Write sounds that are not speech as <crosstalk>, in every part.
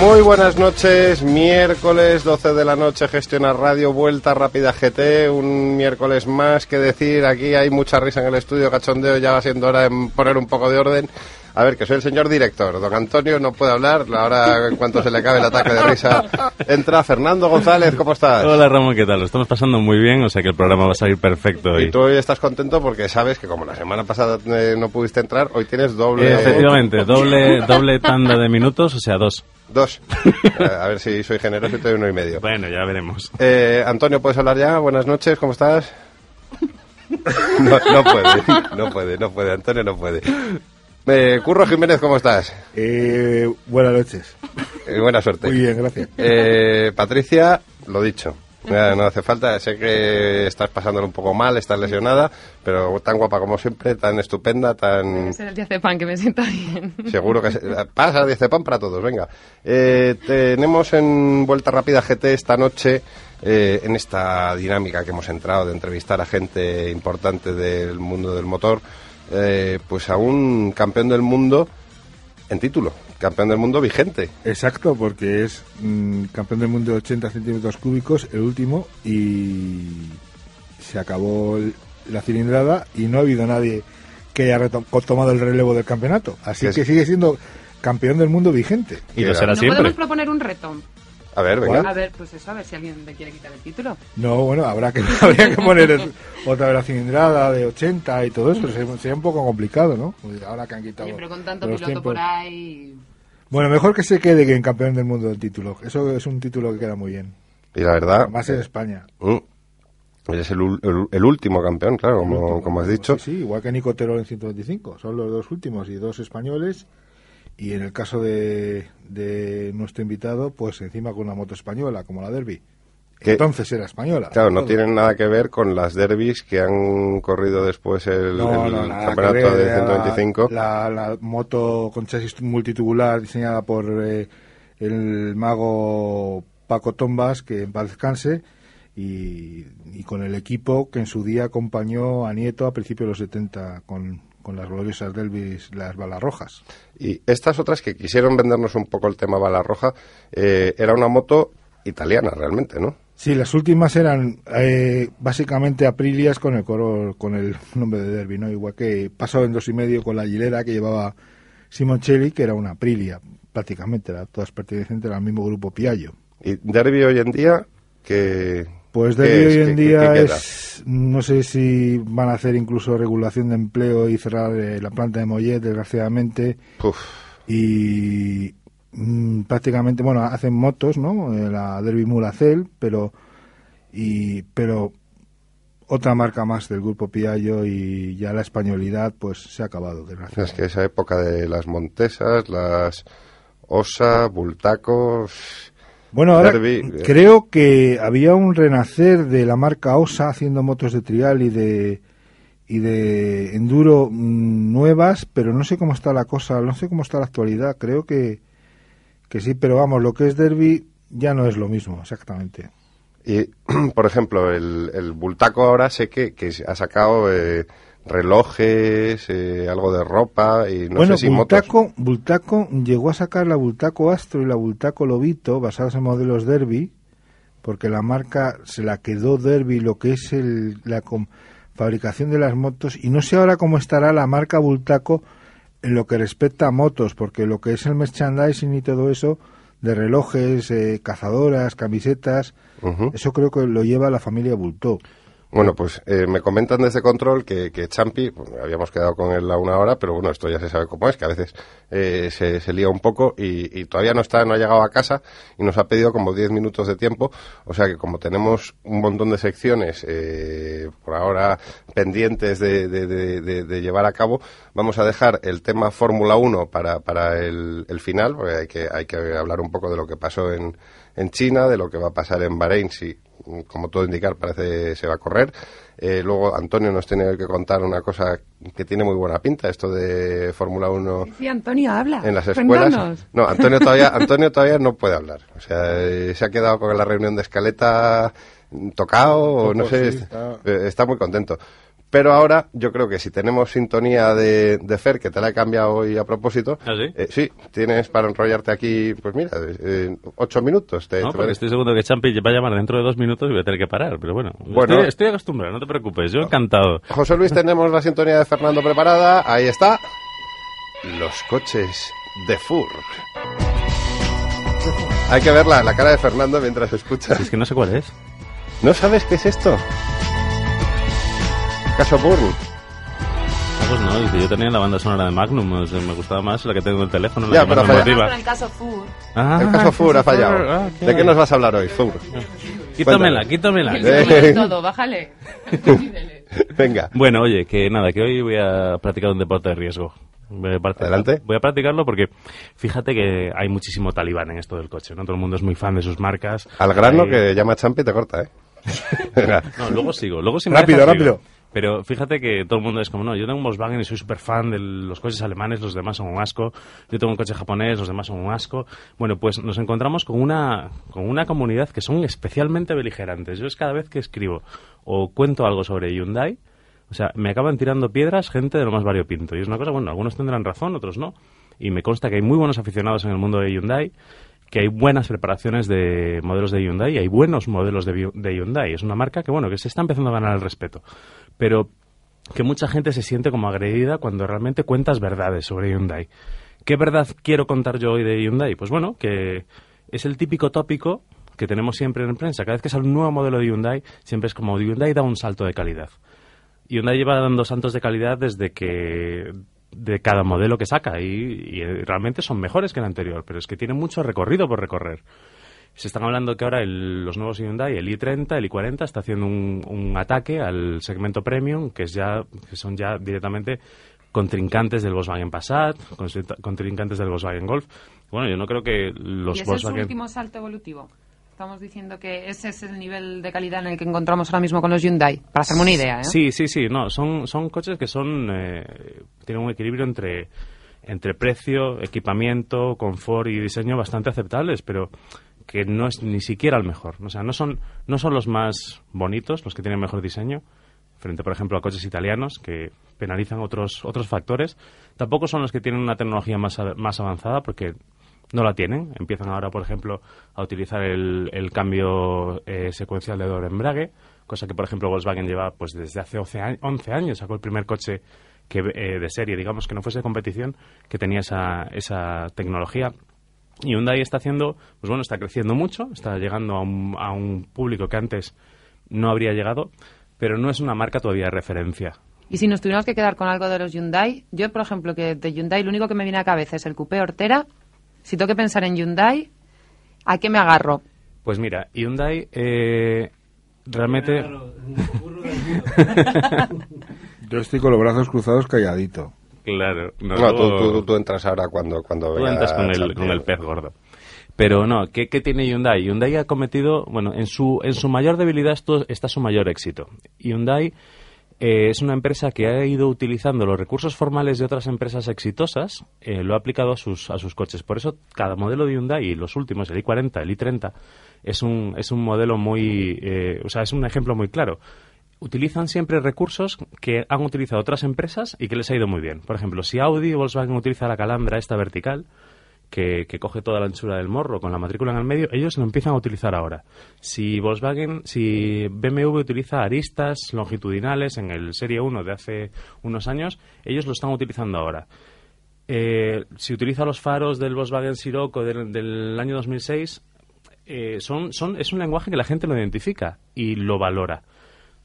Muy buenas noches, miércoles 12 de la noche, Gestiona Radio, Vuelta Rápida GT, un miércoles más que decir, aquí hay mucha risa en el estudio, cachondeo, ya va siendo hora de poner un poco de orden. A ver, que soy el señor director, don Antonio no puede hablar, ahora en cuanto se le acabe el ataque de risa, entra Fernando González, ¿cómo estás? Hola Ramón, ¿qué tal? Lo estamos pasando muy bien, o sea que el programa va a salir perfecto hoy. Y tú hoy estás contento porque sabes que como la semana pasada eh, no pudiste entrar, hoy tienes doble... Efectivamente, doble, doble tanda de minutos, o sea, dos. Dos. Eh, a ver si soy generoso y te doy uno y medio. Bueno, ya veremos. Eh, Antonio, ¿puedes hablar ya? Buenas noches, ¿cómo estás? <laughs> No, no puede, no puede, no puede, Antonio no puede. Eh, Curro Jiménez, ¿cómo estás? Eh, buenas noches. Eh, buena suerte. Muy bien, gracias. Eh, Patricia, lo dicho. No hace falta, sé que estás pasándolo un poco mal, estás lesionada, pero tan guapa como siempre, tan estupenda, tan... Debe ser el diazepam que me sienta bien. Seguro que se- pasa diazepam para todos, venga. Eh, tenemos en Vuelta Rápida GT esta noche, eh, en esta dinámica que hemos entrado de entrevistar a gente importante del mundo del motor, eh, pues a un campeón del mundo en título, campeón del mundo vigente. Exacto, porque es mm, campeón del mundo de 80 centímetros cúbicos, el último, y se acabó el- la cilindrada y no ha habido nadie que haya tomado el relevo del campeonato. Así Es- que sigue siendo campeón del mundo vigente. Y lo será ¿No siempre. podemos proponer un reto? A ver, A venga. ver, pues eso, a ver si alguien le quiere quitar el título. No, bueno, habrá que, <laughs> habría que poner el- otra vez la cilindrada de 80 y todo eso. Sería, sería un poco complicado, ¿no? Pues Ahora que han quitado pero con tanto los piloto tiempos. por ahí... Bueno, mejor que se quede que en campeón del mundo del título. Eso es un título que queda muy bien. Y la verdad, Más en España. mm, eres el, ul- el- el último campeón, claro, como, como has dicho. Sí, sí, igual que Nico Terol en 125. Son los dos últimos y dos españoles. Y en el caso de, de nuestro invitado, pues encima con una moto española, como la Derby. Que- Entonces era española. Claro, no Todo. tienen nada que ver con las derbis que han corrido después el, No, el no, nada que campeonato ver, de 125. La, la moto con chasis multitubular diseñada por eh, el mago Paco Tombas, que en paz descanse, y, y con el equipo que en su día acompañó a Nieto a principios de los 70 con, con las gloriosas Delvis, las balas rojas. Y estas otras que quisieron vendernos un poco el tema bala roja, eh, era una moto italiana realmente, ¿no? Sí, las últimas eran eh, básicamente Aprilias con el color, con el nombre de Derby, ¿no? Igual que pasó en dos y medio con la Gilera que llevaba Simoncelli, que era una Aprilia, prácticamente, era todas pertenecientes al mismo grupo Piaggio. Y derby hoy en día, que... Pues ¿Qué Derby es? hoy ¿Qué- en qué- día qué es, no sé si van a hacer incluso regulación de empleo y cerrar eh, la planta de Mollet, desgraciadamente, Uf, y mm, prácticamente, bueno, hacen motos, ¿no? Eh, la Derby Mulacel, pero y pero otra marca más del grupo Piaggio y ya la españolidad pues se ha acabado, es desgraciadamente. que esa época de las Montesas, las Osa, Bultacos... Bueno, ahora Derby, creo que había un renacer de la marca Osa haciendo motos de trial y de y de enduro mm, nuevas, pero no sé cómo está la cosa, no sé cómo está la actualidad. Creo que que sí, pero vamos, lo que es Derby ya no es lo mismo, exactamente. Y, <clears throat> por ejemplo, el, el Bultaco ahora sé que, que ha sacado eh, relojes, eh, algo de ropa y no bueno, sé si motos. Bultaco, Bultaco llegó a sacar la Bultaco Astro y la Bultaco Lobito basadas en modelos Derby, porque la marca se la quedó Derby lo que es el, la fabricación de las motos y no sé ahora cómo estará la marca Bultaco en lo que respecta a motos, porque lo que es el merchandising y todo eso de relojes, eh, cazadoras, camisetas, eso creo que lo lleva la familia Bultó. Bueno, pues eh, me comentan desde control que, que Champi, pues, habíamos quedado con él a una hora, pero bueno, esto ya se sabe cómo es, que a veces eh, se, se lía un poco y, todavía no está, no ha llegado a casa y nos ha pedido como 10 minutos de tiempo. O sea que como tenemos un montón de secciones eh, por ahora pendientes de llevar a cabo, vamos a dejar el tema Fórmula 1 para, para el, el final, porque hay que, hay que hablar un poco de lo que pasó en, en China, de lo que va a pasar en Bahrein, si, como todo indicar, parece se va a correr. Eh, luego Antonio nos tiene que contar una cosa que tiene muy buena pinta, esto de Fórmula 1 Sí, Antonio, habla. en las escuelas. Cuéntanos. No, Antonio <laughs> todavía, Antonio todavía no puede hablar. O sea, eh, se ha quedado con la reunión de escaleta mm, tocado, o no sé, sí, está... está- eh, está muy contento. Pero ahora yo creo que si tenemos sintonía de, de Fer, que te la he cambiado hoy a propósito, ¿Ah, sí? eh, sí, tienes para enrollarte aquí, pues mira, eh, ocho minutos. Te, No, te estoy seguro que Champi va a llamar dentro de dos minutos y voy a tener que parar, pero bueno, Bueno. estoy, estoy acostumbrado, no te preocupes, yo encantado. José Luis, tenemos la sintonía de Fernando preparada. Ahí está. Los coches de Fur. Hay que ver la, cara de Fernando mientras escucha. Es que no sé cuál es. ¿No sabes qué es esto? Caso Burn. Ah, pues no, dice, yo tenía la banda sonora de Magnum, o sea, me gustaba más la que tengo en el teléfono, la Ya, que más pero me motiva. el caso Fur. Ah, El caso Fur ha fallado. ah, ¿De qué nos vas a hablar hoy, Fur? Quítamela, quítamela. El Eh. todo, bájale. <laughs> Venga. Bueno, oye, que nada, que hoy voy a practicar un deporte de riesgo. Voy a Adelante. Voy a practicarlo porque fíjate que hay muchísimo talibán en esto del coche, ¿no? Todo el mundo es muy fan de sus marcas. Al grano Hay- que llama Champi y te corta, ¿eh? <laughs> No, luego sigo, luego si me Rápido, dejas, rápido. sigo. Pero fíjate que todo el mundo es como, no, yo tengo un Volkswagen y soy súper fan de los coches alemanes, los demás son un asco. Yo tengo un coche japonés, los demás son un asco. Bueno, pues nos encontramos con una, con una comunidad que son especialmente beligerantes. Yo es cada vez que escribo o cuento algo sobre Hyundai, o sea, me acaban tirando piedras gente de lo más variopinto. Y es una cosa, bueno, algunos tendrán razón, otros no. Y me consta que hay muy buenos aficionados en el mundo de Hyundai, que hay buenas preparaciones de modelos de Hyundai, hay buenos modelos de Hyundai. Es una marca que, bueno, que se está empezando a ganar el respeto. Pero que mucha gente se siente como agredida cuando realmente cuentas verdades sobre Hyundai. ¿Qué verdad quiero contar yo hoy de Hyundai? Pues bueno, que es el típico tópico que tenemos siempre en prensa. Cada vez que sale un nuevo modelo de Hyundai, siempre es como Hyundai da un salto de calidad. Hyundai lleva dando saltos de calidad desde que de cada modelo que saca y, y realmente son mejores que el anterior, pero es que tiene mucho recorrido por recorrer. Se están hablando que ahora el- los nuevos Hyundai, el i30, el i40, está haciendo un, un ataque al segmento premium, que, es ya, que son ya directamente contrincantes del Volkswagen Passat, contrincantes del Volkswagen Golf. Bueno, yo no creo que los ¿Y su último salto evolutivo? Estamos diciendo que ese es el nivel de calidad en el que encontramos ahora mismo con los Hyundai. Para hacerme una idea, ¿eh? Sí, sí, sí, no, son, son coches que son eh, tienen un equilibrio entre entre precio, equipamiento, confort y diseño bastante aceptables, pero que no es ni siquiera el mejor. O sea, no son no son los más bonitos, los que tienen mejor diseño, frente por ejemplo a coches italianos que penalizan otros otros factores. Tampoco son los que tienen una tecnología más más avanzada porque no la tienen. Empiezan ahora, por ejemplo, a utilizar el, el cambio eh, secuencial de doble embrague, cosa que, por ejemplo, Volkswagen lleva pues desde hace 11 a- 11 años. Sacó el primer coche que, eh, de serie, digamos, que no fuese de competición, que tenía esa, esa tecnología. Y Hyundai está haciendo, pues bueno, está creciendo mucho, está llegando a un, a un público que antes no habría llegado, pero no es una marca todavía de referencia. Y si nos tuviéramos que quedar con algo de los Hyundai, yo, por ejemplo, que de Hyundai lo único que me viene a cabeza es el Coupé Ortera. Si tengo que pensar en Hyundai, ¿a qué me agarro? Pues mira, Hyundai eh, realmente... <laughs> Yo estoy con los brazos cruzados calladito. Claro, no, No, tú, luego- tú- tú entras ahora cuando, cuando Tú entras con el, con el pez gordo. Pero no, ¿qué, qué tiene Hyundai? Hyundai ha cometido, bueno, en su, en su mayor debilidad esto está su mayor éxito. Hyundai eh, es una empresa que ha ido utilizando los recursos formales de otras empresas exitosas, eh, lo ha aplicado a sus, a sus coches. Por eso cada modelo de Hyundai, los últimos, el i40, el i30, es un, es un modelo muy, eh, o sea, es un ejemplo muy claro utilizan siempre recursos que han utilizado otras empresas y que les ha ido muy bien. Por ejemplo, si Audi y Volkswagen utiliza la calandra esta vertical, que, coge toda la anchura del morro con la matrícula en el medio, ellos lo empiezan a utilizar ahora. Si Volkswagen, si BMW utiliza aristas longitudinales en el Serie 1 de hace unos años, ellos lo están utilizando ahora. Eh, si utiliza los faros del Volkswagen Sirocco del, del año 2006, eh, son, son, es un lenguaje que la gente lo identifica y lo valora.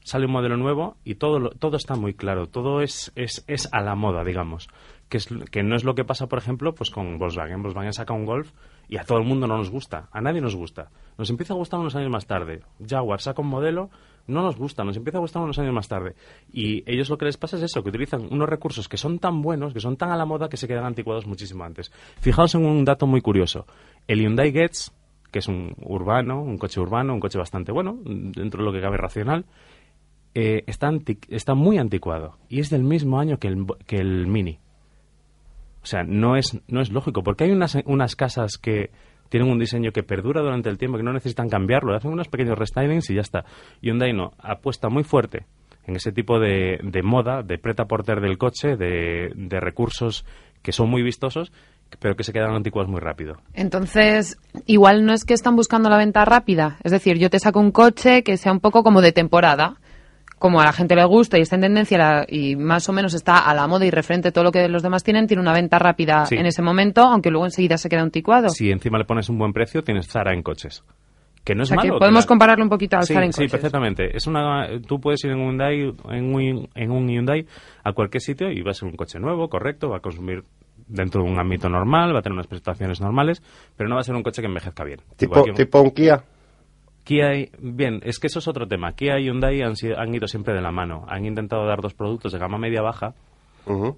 sale un modelo nuevo y todo, todo está muy claro, todo es, es, es a la moda, digamos. Que, es, que no es lo que pasa, por ejemplo, pues con Volkswagen. Volkswagen saca un Golf y a todo el mundo no nos gusta, a nadie nos gusta. Nos empieza a gustar unos años más tarde. Jaguar saca un modelo, no nos gusta, nos empieza a gustar unos años más tarde. Y ellos lo que les pasa es eso, que utilizan unos recursos que son tan buenos, que son tan a la moda, que se quedan anticuados muchísimo antes. Fijaos en un dato muy curioso. El Hyundai Getz, que es un urbano, un coche urbano, un coche bastante bueno, dentro de lo que cabe racional, eh, está, anti- está muy anticuado. Y es del mismo año que el, que el Mini. O sea, no es, no es lógico, porque hay unas, unas casas que tienen un diseño que perdura durante el tiempo, que no necesitan cambiarlo, hacen unos pequeños restylings y ya está. Hyundai no, apuesta muy fuerte en ese tipo de, de moda, de preta porter del coche, de, de recursos que son muy vistosos, pero que se quedan anticuados muy rápido. Entonces, igual no es que están buscando la venta rápida. Es decir, yo te saco un coche que sea un poco como de temporada. Como a la gente le gusta y está en tendencia la- y más o menos está a la moda y referente a todo lo que los demás tienen, tiene una venta rápida Sí. en ese momento, aunque luego enseguida se queda anticuado. Si encima le pones un buen precio, tienes Zara en coches. Que no o es que malo. podemos la- compararlo un poquito al sí, Zara en sí, coches. perfectamente. Es una, tú puedes ir en un, Hyundai, en, un, en un Hyundai a cualquier sitio y va a ser un coche nuevo, correcto, va a consumir dentro de un ámbito normal, va a tener unas prestaciones normales, pero no va a ser un coche que envejezca bien. Tipo, un- tipo un Kia. Kia y- bien, es que eso es otro tema. Kia y Hyundai han, sido- han ido siempre de la mano. Han intentado dar dos productos de gama media-baja,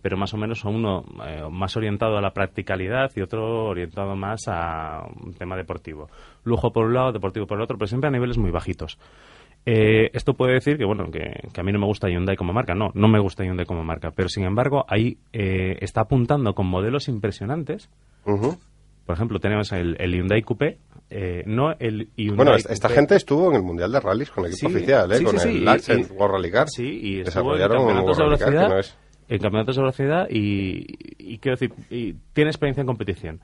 pero más o menos uno eh, más orientado a la practicalidad y otro orientado más a un tema deportivo. Lujo por un lado, deportivo por el otro, pero siempre a niveles muy bajitos. Eh, esto puede decir que bueno que, que a mí no me gusta Hyundai como marca, no, no me gusta Hyundai como marca, pero sin embargo ahí eh, está apuntando con modelos impresionantes. Por ejemplo, tenemos el, el Hyundai Coupé, eh, no el Hyundai Bueno, esta, Coupé- gente estuvo en el Mundial de Rallys con el equipo Sí, oficial, ¿eh? sí, con sí, el y- World Rally Car. Sí, y estuvo en Desarrollaron un campeonatos de Car velocidad. no es- En campeonatos de velocidad y, y quiero decir, y tiene experiencia en competición.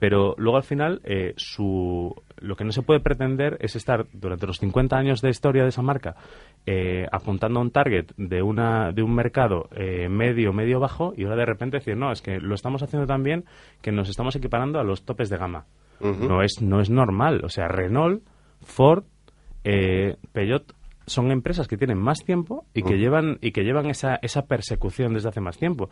Pero luego al final, eh, su, lo que no se puede pretender es estar durante los 50 años de historia de esa marca eh, apuntando a un target de, una, de un mercado eh, medio, medio bajo y ahora de repente decir, no, es que lo estamos haciendo tan bien que nos estamos equiparando a los topes de gama. No, es, no es normal. O sea, Renault, Ford, eh, Peugeot son empresas que tienen más tiempo y que llevan y que llevan esa, esa persecución desde hace más tiempo.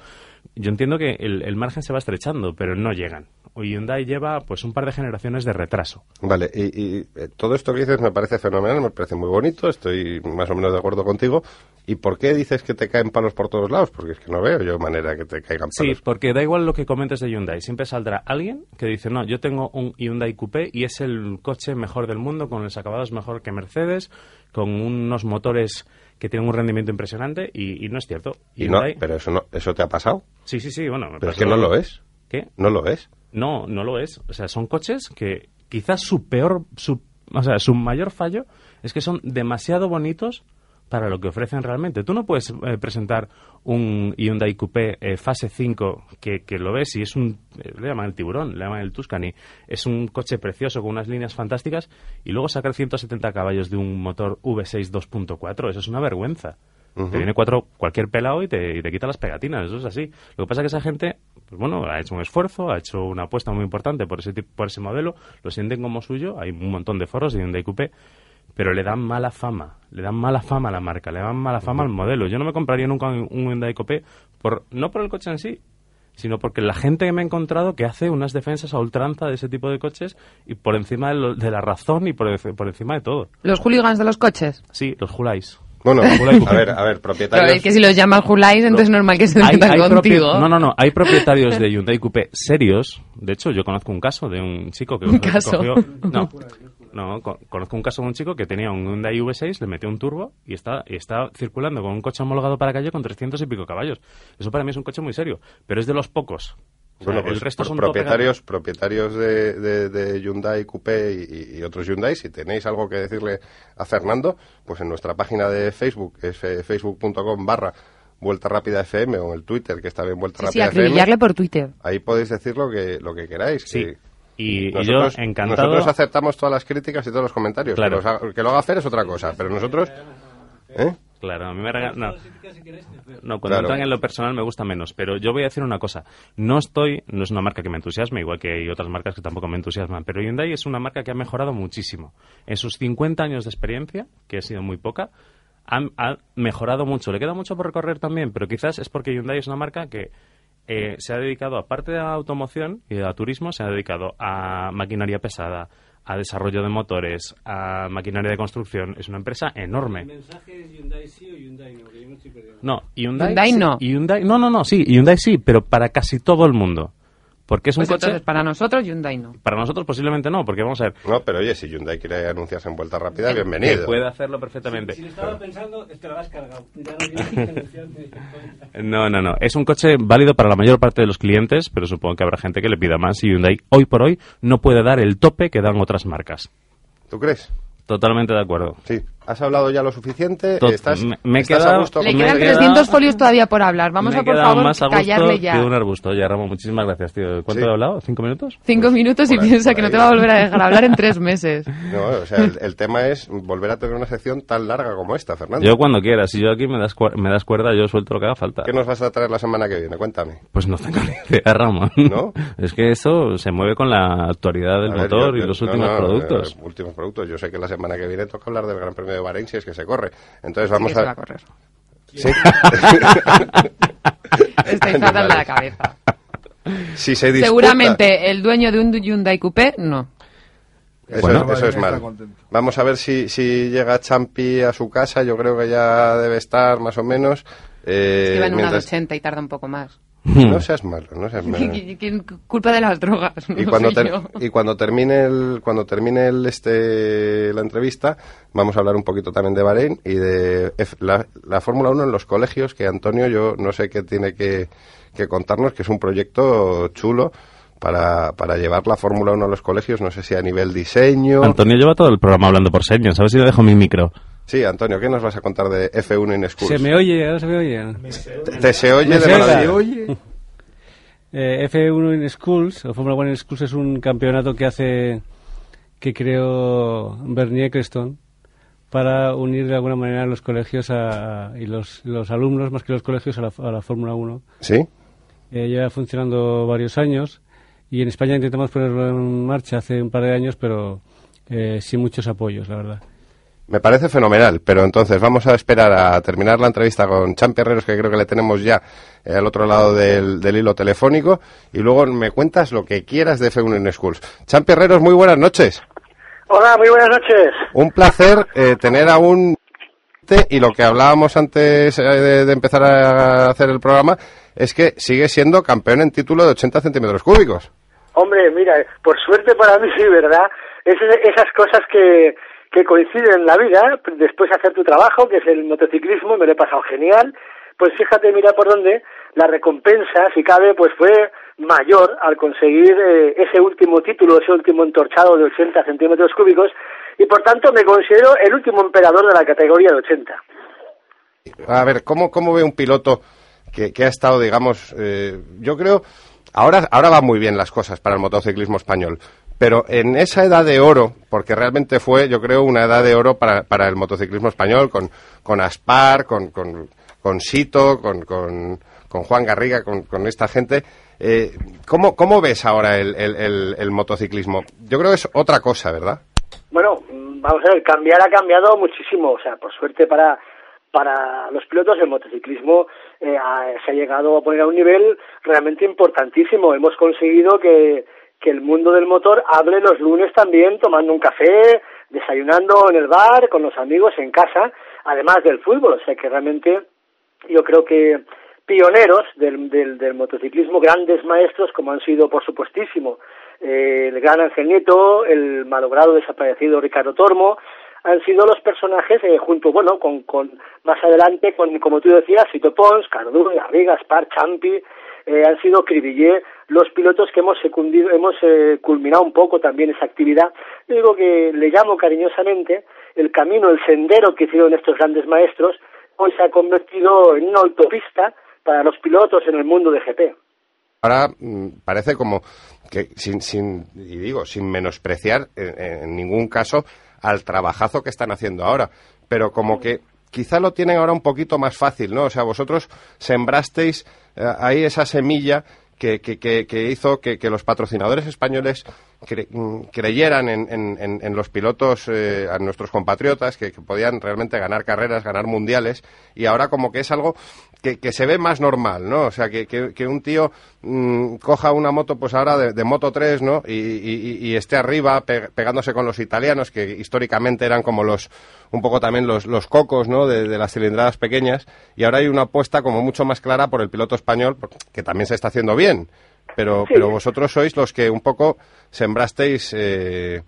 Yo entiendo que el, el margen se va estrechando, pero no llegan. Hyundai lleva pues un par de generaciones de retraso. Vale, y, y, eh, todo esto que dices me parece fenomenal, me parece muy bonito, estoy más o menos de acuerdo contigo. ¿Y por qué dices que te caen palos por todos lados? Porque es que no veo yo manera que te caigan Sí, palos. porque da igual lo que comentes de Hyundai. Siempre saldrá alguien que dice, no, yo tengo un Hyundai Coupé y es el coche mejor del mundo, con los acabados mejor que Mercedes, con unos motores que tienen un rendimiento impresionante y, y no es cierto. Y no, Hyundai- pero eso no, eso te ha pasado. Sí, sí, sí, bueno. me Pero es que no lo es. ¿Qué? No lo es. No, no lo es. O sea, son coches que quizás su peor, su, o sea, su mayor fallo es que son demasiado bonitos para lo que ofrecen realmente. Tú no puedes eh, presentar un Hyundai Coupé eh, fase 5 que, que lo ves y es un... eh, le llaman el tiburón, le llaman el Tuscany. Es un coche precioso con unas líneas fantásticas y luego sacar 170 caballos de un motor V6 2.4. Eso es una vergüenza. Te viene cuatro, cualquier pelado y te, y te quita las pegatinas, eso es así. Lo que pasa es que esa gente, pues bueno, ha hecho un esfuerzo, ha hecho una apuesta muy importante por ese, por ese modelo, lo sienten como suyo, hay un montón de foros de Hyundai Coupé, pero le dan mala fama, le dan mala fama a la marca, le dan mala fama al modelo. Yo no me compraría nunca un un Hyundai Coupé, por, no por el coche en sí, sino porque la gente que me he encontrado que hace unas defensas a ultranza de ese tipo de coches y por encima de, lo- de la razón y por, encima de todo. Los hooligans de los coches. Sí, los Julais. Bueno, a ver, a ver, Pero propietarios. es que si los llaman Julais, entonces es normal que se metan contigo. No, no, no. Hay propietarios de <laughs> Hyundai Coupé serios. De hecho, yo conozco un caso de un chico que ¿Un cogió- caso? No, <laughs> no, co- conozco un caso de un chico que tenía un Hyundai V6, le metió un turbo y está, y está circulando con un coche homologado para calle con 300 y pico caballos. Eso para mí es un coche muy serio, pero es de los pocos. O sea, Bueno, pues el resto son propietarios, propietarios de, de, de Hyundai Coupé y, y otros Hyundai, si tenéis algo que decirle a Fernando, pues en nuestra página de Facebook, es facebook.com barra Vuelta Rápida FM o en el Twitter, que está bien Vuelta Sí, sí, Rápida acribillarle FM, por Twitter. ahí podéis decir lo que, lo que queráis. Sí. que Y, y yo nosotros, encantado. nosotros aceptamos todas las críticas y todos los comentarios. Claro. Que, los haga- que lo haga Fer es otra cosa, pero nosotros... ¿eh? Claro, a mí me rega- No, no cuando Claro. entran en lo personal me gusta menos. Pero yo voy a decir una cosa. No estoy... No es una marca que me entusiasme, igual que hay otras marcas que tampoco me entusiasman. Pero Hyundai es una marca que ha mejorado muchísimo. En sus 50 años de experiencia, que ha sido muy poca, ha, ha mejorado mucho. Le queda mucho por recorrer también, pero quizás es porque Hyundai es una marca que eh, se ha dedicado, aparte de la automoción y de turismo, se ha dedicado a maquinaria pesada, a desarrollo de motores, a maquinaria de construcción. Es una empresa enorme. ¿El mensaje es Hyundai sí o Hyundai no? Que yo me estoy perdiendo. No, Hyundai, Hyundai sí, no. Hyundai- no, no, no, sí, Hyundai sí, pero para casi todo el mundo. Porque es un Pues coche... entonces, para nosotros, Hyundai no. Para nosotros posiblemente no, porque vamos a ver, No, pero oye, si Hyundai quiere anunciarse en vuelta rápida, que bienvenido. puede hacerlo perfectamente. Si lo estaba pensando, te lo has cargado. Ya no tienes que anunciarte. <laughs> No, no, no. Es un coche válido para la mayor parte de los clientes, pero supongo que habrá gente que le pida más y Hyundai hoy por hoy no puede dar el tope que dan otras marcas. ¿Tú crees? Totalmente de acuerdo. Sí. ¿Has hablado ya lo suficiente? Tot- ¿Estás, me- estás quedado- a gusto Le quedan he quedado- 300 folios todavía por hablar. Vamos Me a, por favor, más a gusto callarle ya. que un arbusto. Ya, Ramón, muchísimas gracias, tío. ¿Cuánto Sí. he hablado? ¿Cinco minutos? Cinco minutos y ahí, piensa que no te va a volver a dejar hablar en tres meses. <laughs> No, o sea, el, el tema es volver a tener una sección tan larga como esta, Fernando. Yo cuando quieras. Si yo aquí me das, me das cuerda, yo suelto lo que haga falta. ¿Qué nos vas a traer la semana que viene? Cuéntame. Pues no tengo ni idea, Ramón. ¿No? <laughs> Es que eso se mueve con la actualidad del A ver, motor yo- y los no, últimos no, productos. eh, últimos productos. Yo sé que la semana que viene toca hablar del Gran Premio de Bahrein si es que se corre. Entonces vamos que se va a... a correr. Sí. <laughs> Estoy fatal de la cabeza. si se disputa... Seguramente el dueño de un Hyundai Coupé, no. Eso, Bueno. es, eso es Está mal. contento. Vamos a ver si, si llega Champi a su casa. Yo creo que ya debe estar más o menos. eh, Es que va en una mientras- 80 y tarda un poco más. No seas malo, no seas <laughs> malo. ¿Quién- Culpa de las drogas. Y <laughs> no cuando, ter- yo. y cuando termine el cuando termine el este la entrevista vamos a hablar un poquito también de Bahrein y de F- la, la Fórmula 1 en los colegios que Antonio yo no sé qué tiene que, que contarnos que es un proyecto chulo para, para llevar la Fórmula 1 a los colegios no sé si a nivel diseño Antonio lleva todo el programa hablando por señas. A ver si le dejo mi micro. Sí Antonio ¿qué nos vas a contar de F1 in Schools? Se me oye, ahora se me oye. te, te se oye de se oye. maravilla Oye, Eh, F1 in Schools, o Fórmula 1 in Schools, es un campeonato que hace, que creó Bernie Eccleston para unir de alguna manera los colegios a- y los, los alumnos, más que los colegios, a la, a la Fórmula 1. sí Eh, lleva funcionando varios años y en España intentamos ponerlo en marcha hace un par de años, pero eh, sin muchos apoyos, la verdad. Me parece fenomenal, pero entonces vamos a esperar a terminar la entrevista con Champi Herreros, que creo que le tenemos ya eh, al otro lado del, del hilo telefónico, y luego me cuentas lo que quieras de F1 in Schools. Champi Herreros, muy buenas noches. Hola, muy buenas noches. Un placer eh, tener a un... Y lo que hablábamos antes eh, de, de empezar a hacer el programa es que sigue siendo campeón en título de 80 centímetros cúbicos. Hombre, mira, por suerte para mí sí, ¿verdad? Es esas cosas que, que coinciden en la vida, después de hacer tu trabajo, que es el motociclismo, me lo he pasado genial, pues fíjate, mira por dónde, la recompensa, si cabe, pues fue mayor al conseguir eh, ese último título, ese último entorchado de 80 centímetros cúbicos, y por tanto me considero el último emperador de la categoría de 80. A ver, ¿cómo, cómo ve un piloto que, que ha estado, digamos, eh, yo creo, ahora, ahora van muy bien las cosas para el motociclismo español, pero en esa edad de oro, porque realmente fue, yo creo, una edad de oro para, para el motociclismo español, con, con Aspar, con, con, con Sito, con, con, con Juan Garriga, con, con esta gente, eh, ¿cómo, ¿cómo ves ahora el, el, el- el motociclismo? Yo creo que es otra cosa, ¿verdad? Bueno, vamos a ver, cambiar ha cambiado muchísimo, o sea, por suerte para para los pilotos el motociclismo eh, ha- se ha llegado a poner a un nivel realmente importantísimo. Hemos conseguido que, que el mundo del motor hable los lunes también tomando un café, desayunando en el bar, con los amigos, en casa, además del fútbol. O sea que realmente yo creo que pioneros del, del, del motociclismo, grandes maestros como han sido, por supuestísimo, eh, el gran Ángel Nieto, el malogrado desaparecido Ricardo Tormo, han sido los personajes eh, junto, bueno, con, con más adelante, con, como tú decías, Sito Pons, Cardú, Garriga, Spar, Champi, eh, han sido Cribillé, los pilotos que hemos secundido, hemos eh, culminado un poco también esa actividad. Digo que le llamo cariñosamente el camino, el sendero que hicieron estos grandes maestros, hoy se ha convertido en una autopista para los pilotos en el mundo de GP. Ahora mm, parece como que, sin, sin, y digo, sin menospreciar en, en ningún caso al trabajazo que están haciendo ahora, pero como que quizá lo tienen ahora un poquito más fácil, ¿no? O sea, vosotros sembrasteis eh, ahí esa semilla que, que, que, hizo que, que los patrocinadores españoles mm, creyeran en, los pilotos, eh, a nuestros compatriotas, que, podían realmente ganar carreras, ganar mundiales, y ahora como que es algo que, se ve más normal, ¿no? O sea, que, que un tío mm, coja una moto, pues ahora de, Moto 3, ¿no? Y, esté arriba pegándose con los italianos, que históricamente eran como los, un poco también los, los cocos, ¿no? De, de las cilindradas pequeñas, y ahora hay una apuesta como mucho más clara por el piloto español, que también se está haciendo bien pero, pero vosotros sois los que un poco sembrasteis eh,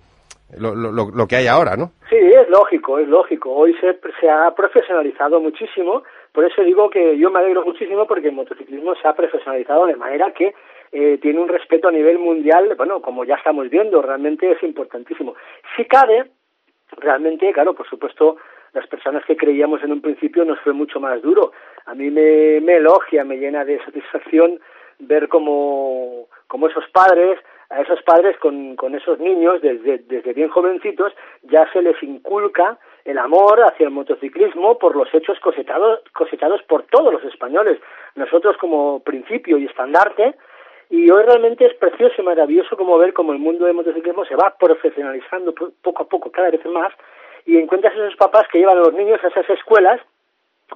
lo, lo, lo, que hay ahora, ¿no? Sí, es lógico, es lógico. Hoy se, se ha profesionalizado muchísimo, por eso digo que yo me alegro muchísimo porque el motociclismo se ha profesionalizado de manera que eh, tiene un respeto a nivel mundial, bueno, como ya estamos viendo, realmente es importantísimo. Si cabe, realmente, claro, por supuesto, las personas que creíamos en un principio nos fue mucho más duro. A mí me, me elogia, me llena de satisfacción ver cómo, cómo esos padres, a esos padres con, con esos niños desde, desde bien jovencitos ya se les inculca el amor hacia el motociclismo por los hechos cosechados, cosechados por todos los españoles. Nosotros como principio y estandarte, y hoy realmente es precioso y maravilloso como ver cómo el mundo del motociclismo se va profesionalizando poco a poco, cada vez más, y encuentras esos papás que llevan a los niños a esas escuelas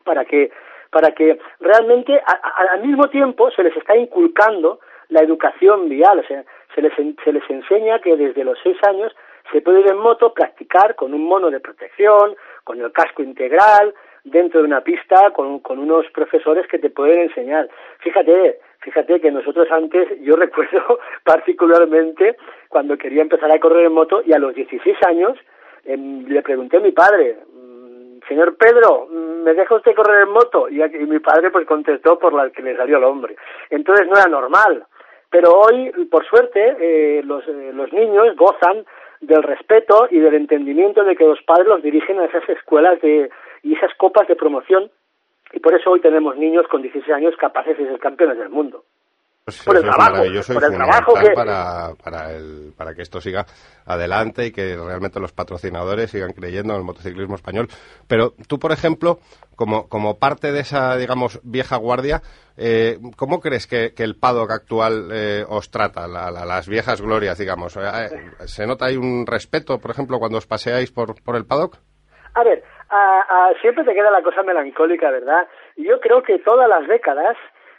para que para que realmente al mismo tiempo se les está inculcando la educación vial, o sea, se les, se les enseña que desde los seis años se puede ir en moto, practicar con un mono de protección, con el casco integral, dentro de una pista, con, unos profesores que te pueden enseñar. Fíjate, fíjate que nosotros antes, yo <laughs> recuerdo particularmente cuando quería empezar a correr en moto y a los 16 años em, le pregunté a mi padre, señor Pedro, ¿me deja usted correr en moto? Y, mi padre pues contestó por la que le salió el hombre. Entonces no era normal. Pero hoy, por suerte, eh, los, eh, los niños gozan del respeto y del entendimiento de que los padres los dirigen a esas escuelas de, y esas copas de promoción. Y por eso hoy tenemos niños con 16 años capaces de ser campeones del mundo. Pues por el trabajo, por el trabajo para, para, el, para que esto siga adelante y que realmente los patrocinadores sigan creyendo en el motociclismo español. Pero tú, por ejemplo, como, como parte de esa, digamos, vieja guardia, eh, ¿cómo crees que, el paddock actual eh, os trata, las viejas glorias, digamos? Eh, ¿Se nota ahí un respeto, por ejemplo, cuando os paseáis por, por el paddock? A ver, siempre te queda la cosa melancólica, ¿verdad? Yo creo que todas las décadas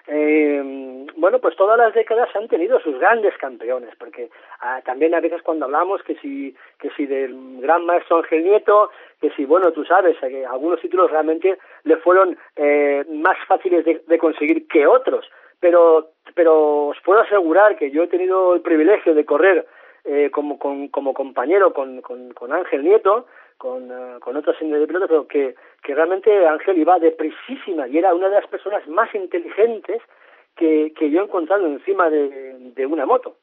eh, bueno, pues todas las décadas han tenido sus grandes campeones, porque ah, también a veces cuando hablamos que si, que si del gran maestro Ángel Nieto, que si, bueno, tú sabes, que algunos títulos realmente le fueron eh, más fáciles de, conseguir que otros, pero, pero os puedo asegurar que yo he tenido el privilegio de correr eh, como, como compañero con, con, con Ángel Nieto, con, uh, con otros de pilotos, pero que, que realmente Ángel iba deprisísima y era una de las personas más inteligentes que, que yo he encontrado encima de, de una moto.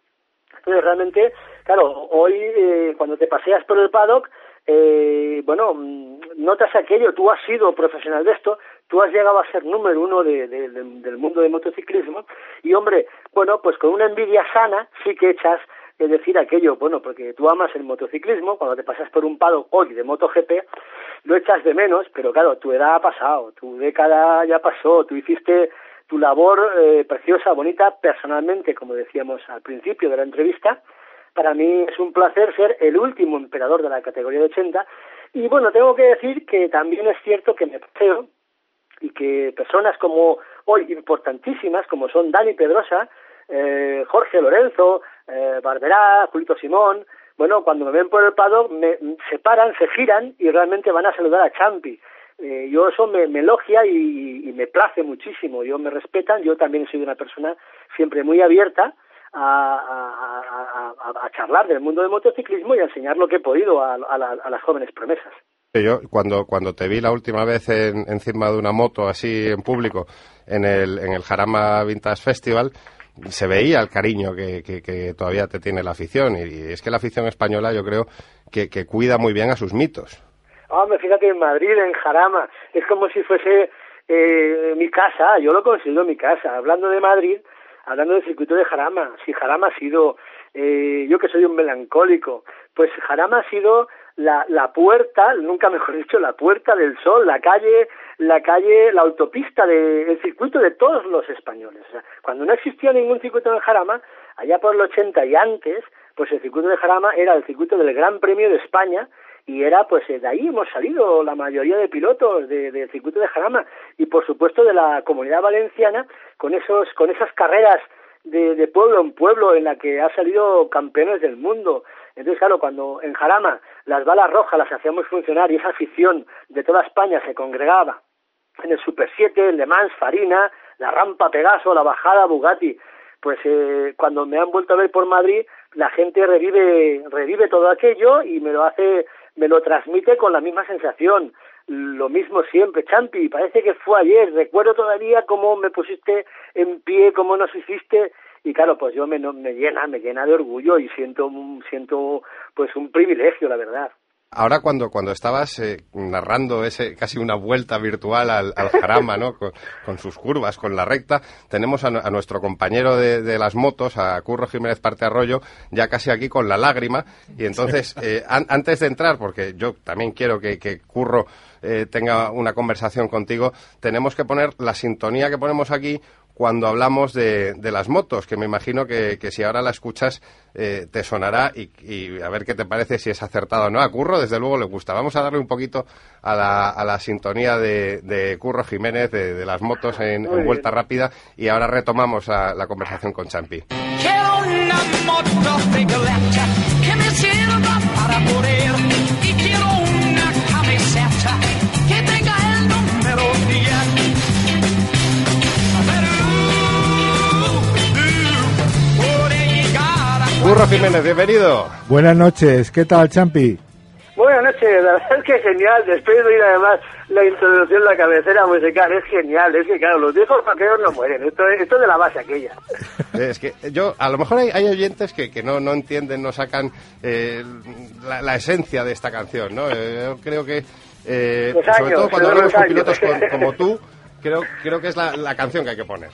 Entonces realmente, claro, hoy eh, cuando te paseas por el paddock, eh, bueno, mm, notas aquello, tú has sido profesional de esto, tú has llegado a ser número uno de, del mundo del motociclismo y hombre, bueno, pues con una envidia sana sí que echas es decir aquello, bueno, porque tú amas el motociclismo, cuando te pasas por un pado hoy de MotoGP, lo echas de menos, pero claro, tu edad ha pasado, tu década ya pasó, tú hiciste tu labor eh, preciosa, bonita, personalmente, como decíamos al principio de la entrevista, para mí es un placer ser el último emperador de la categoría de 80 y bueno, tengo que decir que también es cierto que me paseo y que personas como hoy importantísimas, como son Dani Pedrosa, eh, Jorge Lorenzo, eh, Barberá, Julito Simón, bueno, cuando me ven por el paddock me, se paran, se giran y realmente van a saludar a Champi. Eh, yo eso me, elogia y, me place muchísimo. Yo me respetan, yo también soy una persona siempre muy abierta a, charlar del mundo del motociclismo y a enseñar lo que he podido a, las jóvenes promesas. Yo cuando, cuando te vi la última vez encima de una moto así en público en el, en el Jarama Vintage Festival, se veía el cariño que, todavía te tiene la afición. Y, es que la afición española yo creo que, que cuida muy bien a sus mitos. Hombre, fíjate, en Madrid, en Jarama, es como si fuese eh, mi casa, yo lo considero mi casa. Hablando de Madrid, hablando del circuito de Jarama, si Jarama ha sido, eh, yo que soy un melancólico, pues Jarama ha sido la, la puerta, nunca mejor dicho, la puerta del sol, la calle, la calle, la autopista del el circuito de todos los españoles. O sea, cuando no existía ningún circuito en Jarama, allá por el 80 y antes, pues el circuito de Jarama era el circuito del Gran Premio de España y era pues de ahí hemos salido la mayoría de pilotos del circuito de Jarama y por supuesto de la comunidad valenciana con esos con esas carreras de, de pueblo en pueblo en la que ha salido campeones del mundo entonces claro cuando en Jarama las balas rojas las hacíamos funcionar y esa afición de toda España se congregaba en el Super 7, el Le Mans, Farina, la rampa Pegaso, la bajada Bugatti, pues eh, cuando me han vuelto a ver por Madrid, la gente revive, revive todo aquello y me lo hace me lo transmite con la misma sensación. Lo mismo siempre, Champi, parece que fue ayer, recuerdo todavía cómo me pusiste en pie, cómo nos hiciste, y claro, pues yo me, me llena, me llena de orgullo y siento, siento pues un privilegio, la verdad. Ahora cuando, cuando estabas eh, narrando ese casi una vuelta virtual al, jarama, ¿no? Con, sus curvas, con la recta, tenemos a, nuestro compañero de, las motos, a Curro Jiménez Parte Arroyo, ya casi aquí con la lágrima. Y entonces, eh, antes de entrar, porque yo también quiero que, que Curro eh, tenga una conversación contigo, tenemos que poner la sintonía que ponemos aquí cuando hablamos de, de, las motos, que me imagino que, que si ahora la escuchas eh, te sonará y, y, a ver qué te parece si es acertado o no. A Curro, desde luego, le gusta. Vamos a darle un poquito a la, a la sintonía de, de, Curro Jiménez, de, de las motos en, en, vuelta rápida, y ahora retomamos a, la conversación con Champi. Quiero una moto Burro Jiménez, bienvenido. Buenas noches, ¿qué tal, Champi? Buenas noches, la verdad es que genial, después de oír además la introducción, la cabecera musical, es genial, es que claro, los viejos vaqueros no mueren, esto, esto es de la base aquella. Es que yo, a lo mejor hay, hay oyentes que, que no, no entienden, no sacan eh, la, esencia de esta canción, ¿no? Eh, yo creo que, eh, sobre todo cuando hablamos con pilotos como tú, creo, creo que es la, la canción que hay que poner.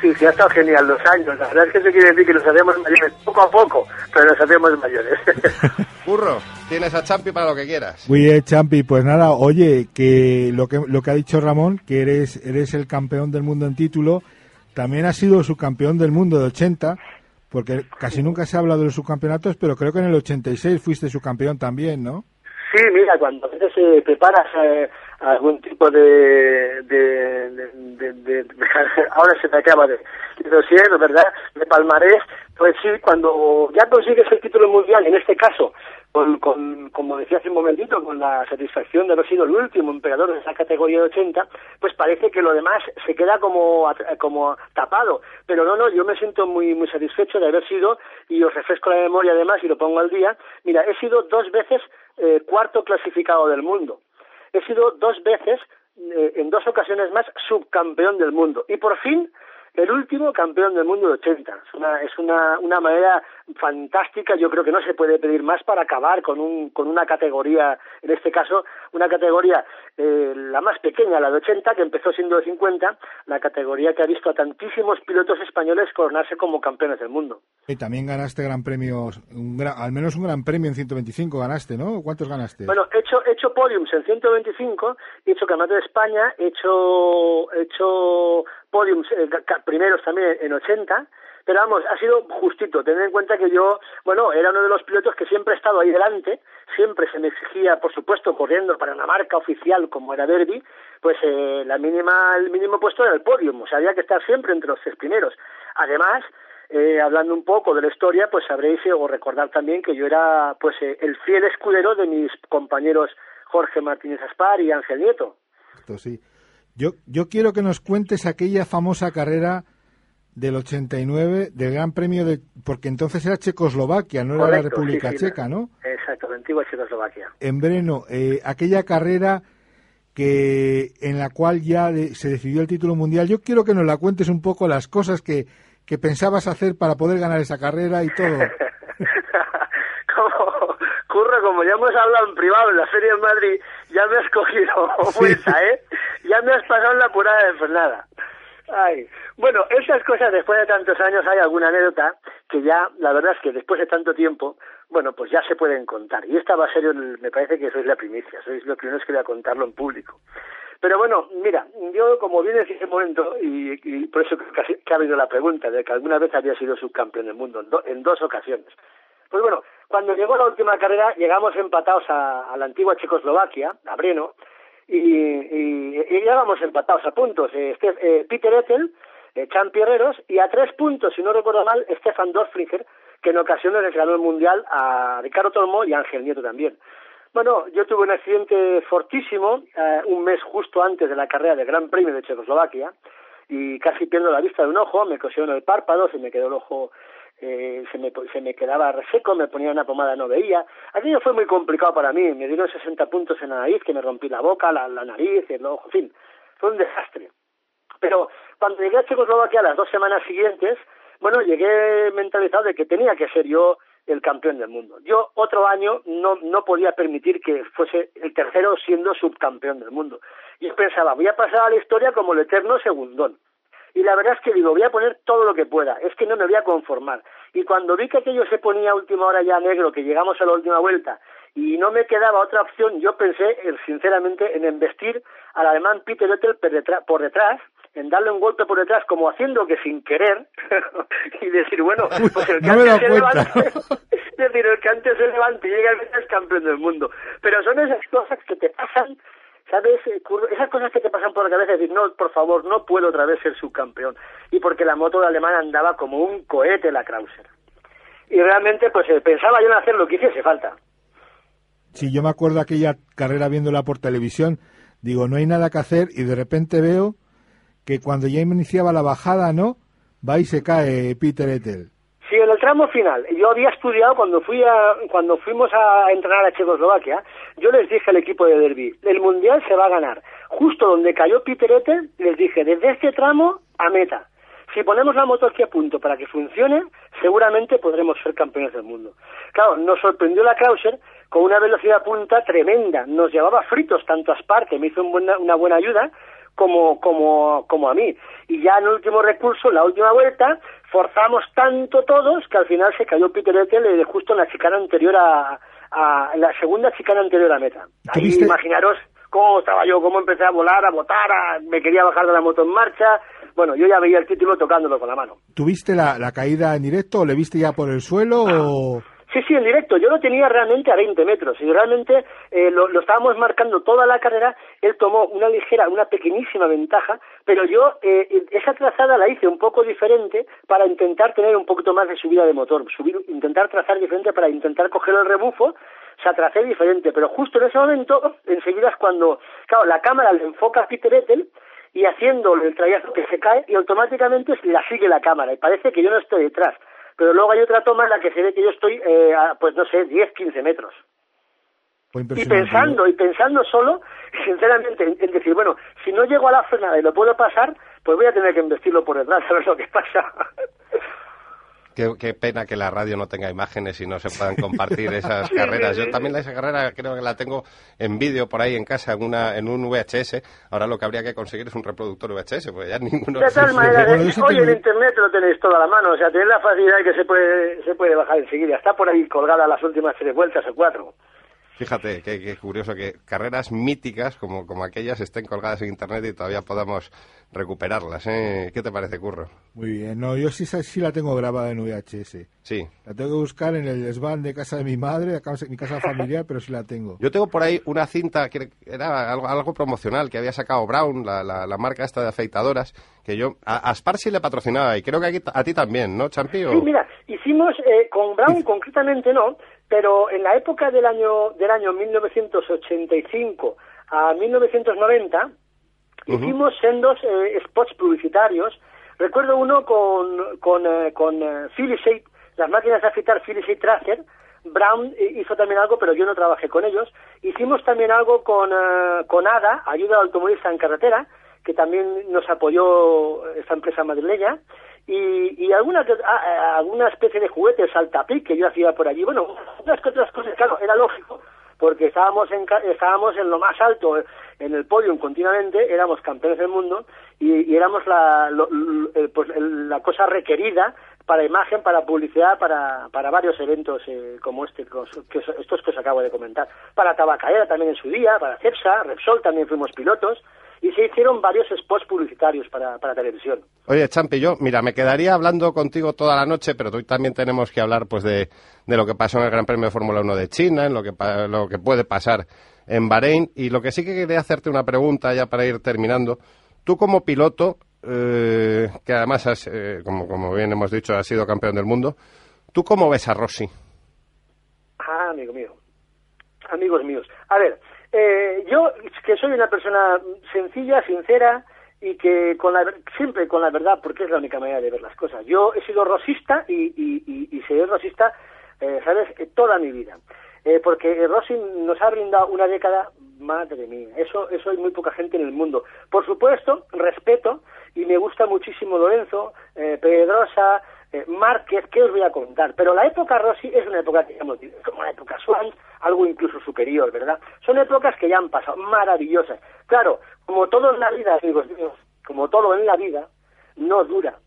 Sí, sí, ha estado genial los años. La verdad es que eso quiere decir que nos hacemos mayores poco a poco, pero nos hacemos mayores. <laughs> <laughs> Burro, tienes a Champi para lo que quieras. Muy bien, Champi. Pues nada, oye, que lo que lo que ha dicho Ramón, que eres eres el campeón del mundo en título, también has sido subcampeón del mundo de 80, porque casi nunca se ha hablado de los subcampeonatos, pero creo que en el 86 fuiste subcampeón también, ¿no? Sí, mira, cuando a veces eh, preparas eh, algún tipo de, de, <laughs> ahora se me acaba de, de ¿verdad? De palmarés, pues sí, cuando ya consigues el título mundial, en este caso, con, con, como decía hace un momentito, con la satisfacción de haber sido el último emperador de esa categoría de 80, pues parece que lo demás se queda como, como tapado. Pero no, no, yo me siento muy, muy satisfecho de haber sido, y os refresco la memoria además y lo pongo al día, mira, he sido dos veces eh, cuarto clasificado del mundo he sido dos veces, eh, en dos ocasiones más, subcampeón del mundo. Y por fin, el último campeón del mundo de 80. Es una, es una, una manera fantástica, yo creo que no se puede pedir más para acabar con, un, con una categoría, en este caso, una categoría eh, la más pequeña, la de 80, que empezó siendo de 50, la categoría que ha visto a tantísimos pilotos españoles coronarse como campeones del mundo. Y también ganaste gran premio, un al menos un gran premio en 125 ganaste, ¿no? ¿Cuántos ganaste? Bueno, he hecho, he hecho podiums en 125, he hecho campeonato de España, he hecho, he hecho podiums, eh, primeros también en 80, pero vamos, ha sido justito. Tener en cuenta que yo, bueno, era uno de los pilotos que siempre he estado ahí delante, siempre se me exigía, por supuesto, corriendo para una marca oficial como era Derby, pues eh, la mínima, el mínimo puesto era el podium, o sea, había que estar siempre entre los tres primeros. Además, eh, hablando un poco de la historia, pues sabréis eh, o recordar también que yo era pues eh, el fiel escudero de mis compañeros Jorge Martínez Aspar y Ángel Nieto. sí. Yo, yo quiero que nos cuentes aquella famosa carrera del 89 del Gran Premio de porque entonces era Checoslovaquia, no era la República Checa, ¿no? Exacto, la antigua Checoslovaquia. En Breno, eh, aquella carrera que en la cual ya se decidió el título mundial. Yo quiero que nos la cuentes un poco las cosas que, que pensabas hacer para poder ganar esa carrera y todo. <laughs> como, curro, como ya hemos hablado en privado en la Feria de Madrid, ya me has cogido <laughs> vuelta, ¿eh? Ya me has pasado en la purada de Fernada. Ay, bueno, esas cosas después de tantos años hay alguna anécdota que ya, la verdad es que después de tanto tiempo, bueno, pues ya se pueden contar. Y esta va a ser, me parece que sois la primicia, sois los primeros que voy a contarlo en público. Pero bueno, mira, yo como bien en ese momento, y, por eso que, que, ha habido la pregunta de que alguna vez había sido subcampeón del mundo, en, dos ocasiones. Pues bueno, cuando llegó la última carrera, llegamos empatados a, la antigua Checoslovaquia, a Breno, y, y, llegamos empatados a puntos. Este, eh, Peter Ethel, eh, Pierreros, y a tres puntos, si no recuerdo mal, Stefan Dorfringer, que en ocasiones les ganó el Mundial a Ricardo Tormo y a Ángel Nieto también. Bueno, yo tuve un accidente fortísimo eh, un mes justo antes de la carrera del Gran Premio de Checoslovaquia y casi pierdo la vista de un ojo, me cosieron el párpado, se me quedó el ojo, eh, se, me, se me quedaba reseco, me ponía una pomada, no veía. Aquello fue muy complicado para mí, me dieron 60 puntos en la nariz, que me rompí la boca, la, la nariz, el ojo, en fin, fue un desastre. Pero cuando llegué a Checoslovaquia las dos semanas siguientes, bueno, llegué mentalizado de que tenía que ser yo el campeón del mundo. Yo otro año no, no podía permitir que fuese el tercero siendo subcampeón del mundo. Yo pensaba, voy a pasar a la historia como el eterno segundón. Y la verdad es que digo, voy a poner todo lo que pueda, es que no me voy a conformar. Y cuando vi que aquello se ponía a última hora ya negro, que llegamos a la última vuelta, y no me quedaba otra opción, yo pensé, sinceramente, en investir al alemán Peter Oettel por detrás, en darle un golpe por detrás, como haciendo que sin querer, <laughs> y decir, bueno, pues el que antes se levante, <laughs> decir, el que antes se levante y llega el campeón del mundo. Pero son esas cosas que te pasan, ¿sabes? Eh, esas cosas que te pasan por la cabeza, decir, no, por favor, no puedo otra vez ser subcampeón. Y porque la moto de alemán andaba como un cohete la Krauser. Y realmente, pues eh, pensaba yo en hacer lo que hiciese falta. Sí, yo me acuerdo aquella carrera viéndola por televisión, digo, no hay nada que hacer y de repente veo que cuando ya iniciaba la bajada, ¿no? Va y se cae Peter Ethel. Sí, en el tramo final. Yo había estudiado cuando fui a, cuando fuimos a entrenar a Checoslovaquia, yo les dije al equipo de Derby, el mundial se va a ganar. Justo donde cayó Peter Ethel, les dije, desde este tramo a meta. Si ponemos la moto aquí a punto para que funcione, seguramente podremos ser campeones del mundo. Claro, nos sorprendió la Krauser con una velocidad punta tremenda. Nos llevaba fritos tanto a Spar, que me hizo una buena ayuda, como, como, como a mí. Y ya en el último recurso, la última vuelta, forzamos tanto todos que al final se cayó Peter Ethel justo en la chicana anterior a, a la segunda chicana anterior a meta. Ahí imaginaros cómo estaba yo, cómo empecé a volar, a botar, me quería bajar de la moto en marcha. Bueno, yo ya veía el título tocándolo con la mano. ¿Tuviste la, la caída en directo o le viste ya por el suelo o...? Sí, sí, en directo. Yo lo tenía realmente a 20 metros y realmente eh, lo, estábamos marcando toda la carrera. Él tomó una ligera, una pequeñísima ventaja, pero yo eh, esa trazada la hice un poco diferente para intentar tener un poquito más de subida de motor, subir, intentar trazar diferente para intentar coger el rebufo. O sea, tracé diferente, pero justo en ese momento, enseguida es cuando, claro, la cámara le enfoca a Peter Ethel y haciendo el trayecto que se cae y automáticamente la sigue la cámara y parece que yo no estoy detrás pero luego hay otra toma en la que se ve que yo estoy, eh, a, pues no sé, 10, 15 metros. Y pensando, y pensando solo, <laughs> sinceramente, en, decir, bueno, si no llego a la frenada y lo puedo pasar, pues voy a tener que investirlo por detrás, <laughs> a ver lo que pasa. Qué, pena que la radio no tenga imágenes y no se puedan compartir <laughs> esas carreras. Yo también esa carrera creo que la tengo en vídeo por ahí en casa, en, una, en un VHS. Ahora lo que habría que conseguir es un reproductor VHS, porque ya <laughs> ninguno... De tal manera, hoy en Internet lo tenéis todo a la mano, o sea, tenéis la facilidad que se puede, se puede bajar enseguida. Está por ahí colgada las últimas tres vueltas o cuatro. Fíjate, qué, curioso que carreras míticas como, como aquellas estén colgadas en Internet y todavía podamos recuperarlas. ¿eh? ¿Qué te parece, Curro? Muy bien. No, yo sí, sí la tengo grabada en VHS. Sí. La tengo que buscar en el desván de casa de mi madre, de mi casa familiar, pero sí la tengo. Yo tengo por ahí una cinta que era algo, algo promocional que había sacado Brown, la, la, marca esta de afeitadoras, que yo a, a sí le patrocinaba y creo que a ti también, ¿no, Champi? Sí, mira, hicimos eh, con Brown concretamente no, pero en la época del año del año 1985 a 1990 hicimos sendos eh, spots publicitarios. Recuerdo uno con con eh, con eh, las máquinas de afeitar Philips Tracer. Brown hizo también algo, pero yo no trabajé con ellos. Hicimos también algo con con ADA, ayuda al automóvilista en carretera, que también nos apoyó esta empresa madrileña y, y alguna, alguna especie de juguete saltapic que yo hacía por allí. Bueno, unas que otras cosas, claro, era lógico, porque estábamos en, estábamos en lo más alto, en el podium continuamente, éramos campeones del mundo y, éramos la, pues, la cosa requerida para imagen, para publicidad, para, para varios eventos eh, como este, que, estos que os acabo de comentar. Para Tabacalera también en su día, para Cepsa, Repsol también fuimos pilotos y se hicieron varios spots publicitarios para, para televisión. Oye, Champi, yo, mira, me quedaría hablando contigo toda la noche, pero hoy también tenemos que hablar pues de, de lo que pasó en el Gran Premio de Fórmula 1 de China, en lo que, lo que puede pasar en Bahrein, y lo que sí que quería hacerte una pregunta ya para ir terminando. Tú como piloto, eh, que además, has, eh, como, como bien hemos dicho, has sido campeón del mundo, ¿tú cómo ves a Rossi? Ah, amigo mío. Amigos míos. A ver, eh, yo que soy una persona sencilla, sincera y que con la, siempre con la verdad, porque es la única manera de ver las cosas. Yo he sido rosista y, y, y, y seré rosista, eh, ¿sabes?, toda mi vida. Eh, porque Rossi nos ha brindado una década, madre mía, eso, eso hay muy poca gente en el mundo. Por supuesto, respeto y me gusta muchísimo Lorenzo, eh, Pedrosa, eh, Márquez, ¿qué os voy a contar? Pero la época Rossi es una época, digamos, como la época Swan, algo incluso superior, ¿verdad? Son épocas que ya han pasado, maravillosas. Claro, como todo en la vida, amigos míos, como todo en la vida, no dura.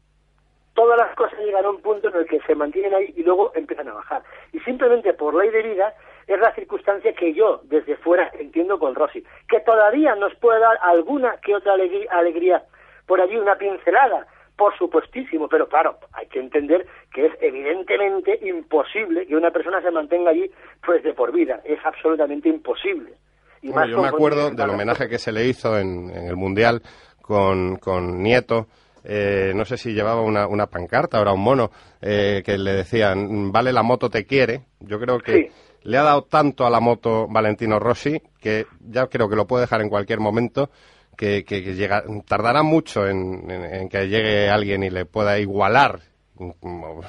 Todas las cosas llegan a un punto en el que se mantienen ahí y luego empiezan a bajar. Y simplemente por ley de vida es la circunstancia que yo desde fuera entiendo con Rossi, que todavía nos puede dar alguna que otra alegría por allí, una pincelada, por supuestísimo, pero claro, hay que entender que es evidentemente imposible que una persona se mantenga allí pues de por vida, es absolutamente imposible. Y bueno, yo me acuerdo del homenaje que se le hizo en, en el Mundial con, con Nieto, eh, no sé si llevaba una, una pancarta o era un mono, eh, que le decían, vale la moto te quiere. Yo creo que Sí. le ha dado tanto a la moto Valentino Rossi que ya creo que lo puede dejar en cualquier momento. Que, que- que llega- tardará mucho en, en- en que llegue alguien y le pueda igualar. como-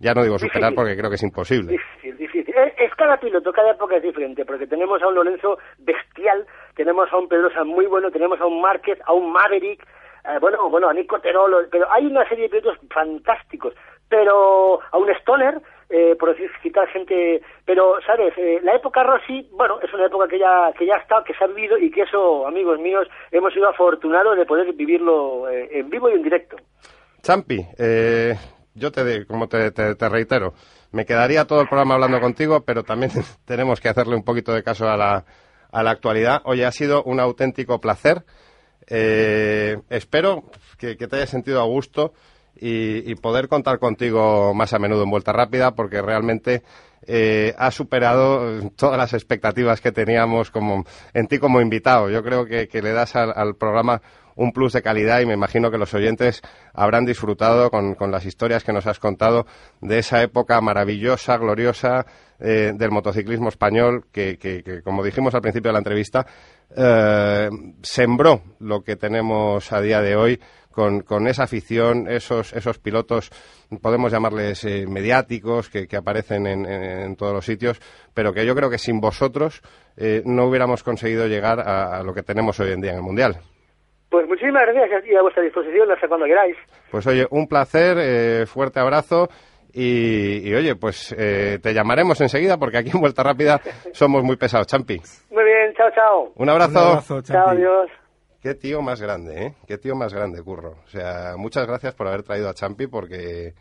Ya no digo superar Difícil. porque creo que es imposible. Difícil, difícil. Es, es cada piloto, cada época es diferente, porque tenemos a un Lorenzo bestial, tenemos a un Pedrosa muy bueno, tenemos a un Márquez, a un Maverick, eh, bueno, bueno, a Nico Terolo, pero hay una serie de pilotos fantásticos, pero a un Stoner, eh, por decir, citar gente, pero, ¿sabes? Eh, la época Rossi, bueno, es una época que ya, que ya estado, que se ha vivido y que eso, amigos míos, hemos sido afortunados de poder vivirlo eh, en vivo y en directo. Champi, eh, yo te, como te, te- te reitero, me quedaría todo el programa hablando contigo, pero también <laughs> tenemos que hacerle un poquito de caso a la, a la actualidad. Oye, ha sido un auténtico placer. Eh, espero que, te hayas sentido a gusto y, y poder contar contigo más a menudo en Vuelta Rápida, porque realmente eh, ha superado eh, todas las expectativas que teníamos como, en ti como invitado. Yo creo que, que le das al, al programa un plus de calidad y me imagino que los oyentes habrán disfrutado con, con las historias que nos has contado de esa época maravillosa, gloriosa eh, del motociclismo español que, que- como dijimos al principio de la entrevista, eh, sembró lo que tenemos a día de hoy con, con esa afición, esos, esos pilotos, podemos llamarles eh, mediáticos, que, aparecen en, todos los sitios, pero que yo creo que sin vosotros no hubiéramos conseguido llegar a, a lo que tenemos hoy en día en el Mundial. Pues muchísimas gracias y a vuestra disposición hasta cuando queráis. Pues oye, un placer, eh, fuerte abrazo y, y, oye, pues eh, te llamaremos enseguida porque aquí en Vuelta Rápida <laughs> somos muy pesados, Champi. Muy bien, chao, chao. Un abrazo. Un abrazo, Chao, adiós. Qué tío más grande, ¿eh? Qué tío más grande, Curro. O sea, muchas gracias por haber traído a Champi porque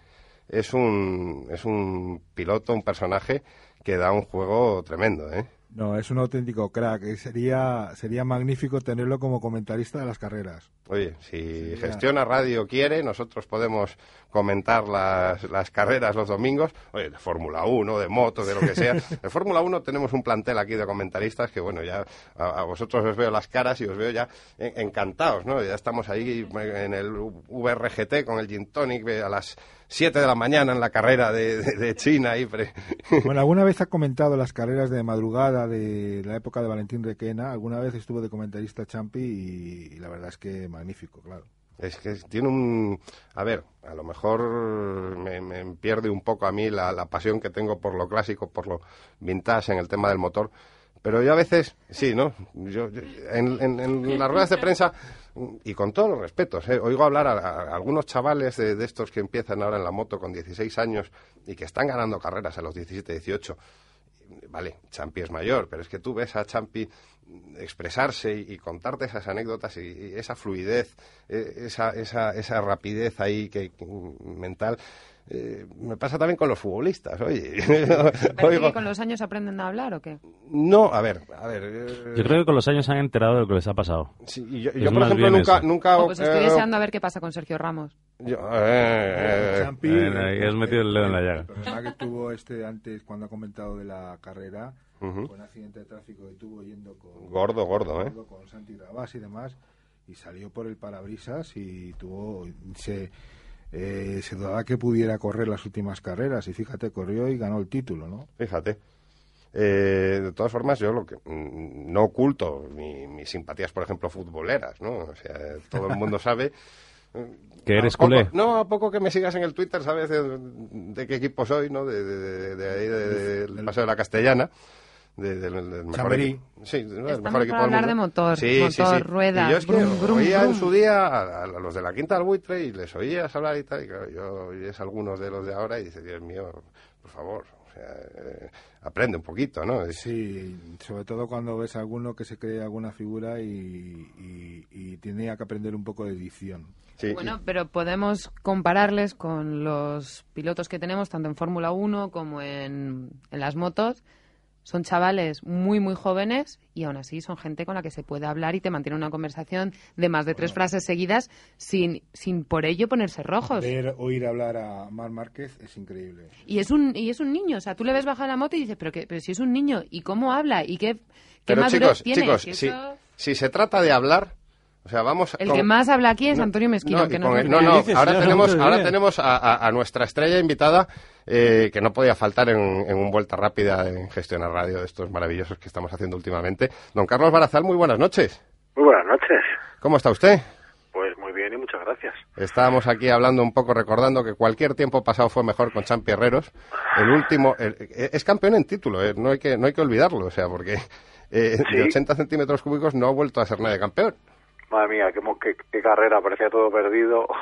es un, es un piloto, un personaje que da un juego tremendo, ¿eh? No, es un auténtico crack. y sería, sería magnífico tenerlo como comentarista de las carreras. Oye, si Sí, Gestiona Radio quiere, nosotros podemos comentar las, las carreras los domingos. Oye, de Fórmula 1, de moto, de lo que sea. <laughs> De Fórmula 1 tenemos un plantel aquí de comentaristas que, bueno, ya a, a vosotros os veo las caras y os veo ya en- encantados, ¿no? Ya estamos ahí en el VRGT con el Gin Tonic a las 7 de la mañana en la carrera de, de- de China. Ahí pre- <laughs> Bueno, ¿alguna vez ha comentado las carreras de madrugada de la época de Valentín Requena? Alguna vez estuvo de comentarista Champi y, y la verdad es que magnífico, claro. Es que tiene un... A ver, a lo mejor me, me pierde un poco a mí la, pasión que tengo por lo clásico, por lo vintage en el tema del motor. Pero yo a veces, sí, ¿no? Yo, en las ruedas de prensa, y con todos los respetos, ¿eh? oigo hablar a, a algunos chavales de, de estos que empiezan ahora en la moto con 16 años y que están ganando carreras a los 17, 18 vale, Champi es mayor, pero es que tú ves a Champi expresarse y, contarte esas anécdotas y, esa fluidez, eh, esa, esa, esa rapidez ahí que, que, mental, eh, me pasa también con los futbolistas, oye. <laughs> ¿Pero Oigo- que con los años aprenden a hablar o qué? no, a ver, a ver. eh, Yo creo que con los años se han enterado de lo que les ha pasado. sí, y yo, yo, por ejemplo, nunca, eso. nunca. Oh, pues estoy eh, deseando a ver qué pasa con Sergio Ramos. yo- eh, eh, Champi, Eh, ahí has metido el dedo en la llaga. El problema que tuvo este antes, cuando ha comentado de la carrera, Ujú. fue un accidente de tráfico que tuvo yendo con, Gordo, gordo, ¿eh? con Santi Rabás y demás, y salió por el parabrisas y tuvo. Se, eh, se dudaba que pudiera correr las últimas carreras, y fíjate, corrió y ganó el título, ¿no? Fíjate. Eh, de todas formas, yo lo que mm, no oculto mi- mis simpatías, por ejemplo, futboleras, ¿no? O sea, todo el mundo sabe. <laughs> Que eres poco- culé. No, a poco que me sigas en el Twitter, sabes de, de qué equipo soy, ¿no? De, de, de- de ahí, de- del Paseo de la Castellana. De- del, del mejor equipo. Sí, del Estamos mejor equipo para del hablar mundo. de motor, Sí, motor, Y yo es que brum, brum, oía en su día a, a los de la Quinta del Buitre y les oías hablar y tal. Y claro, yo oyes algunos de los de ahora y dices, Dios mío, por favor, o sea, eh, aprende un poquito, ¿no? Es- Sí, sobre todo cuando ves a alguno que se cree alguna figura y, y, y tiene que aprender un poco de edición. sí, Bueno, pero podemos compararles con los pilotos que tenemos, tanto en Fórmula 1 como en, en las motos. Son chavales muy, muy jóvenes y aún así son gente con la que se puede hablar y te mantiene una conversación de más de tres frases seguidas sin, sin por ello ponerse rojos. Ver, oír hablar a Mar Márquez es increíble. Y es un y es un niño, o sea, tú le ves bajar la moto y dices, pero, que, pero si es un niño, ¿y cómo habla? ¿Y qué, qué Pero chicos, tiene? chicos, Si si, eso- si se trata de hablar, o sea, vamos El con- que más habla aquí es No, Antonio Mezquino, no, que no el- no, no, dices? ahora tenemos, ahora tenemos a, a- a nuestra estrella invitada eh, que no podía faltar en, en un vuelta rápida en Gestionar Radio de estos maravillosos que estamos haciendo últimamente. Don Carlos Barazal, muy buenas noches. Muy buenas noches. ¿Cómo está usted? Pues muy bien y muchas gracias. Estábamos aquí hablando un poco, recordando que cualquier tiempo pasado fue mejor con Champi Herreros. El último, el- es campeón en título, eh, no, hay que, no hay que olvidarlo, o sea, porque eh, Sí. de 80 centímetros cúbicos no ha vuelto a ser nadie campeón. Madre mía, qué, qué- qué carrera, parecía todo perdido. <laughs>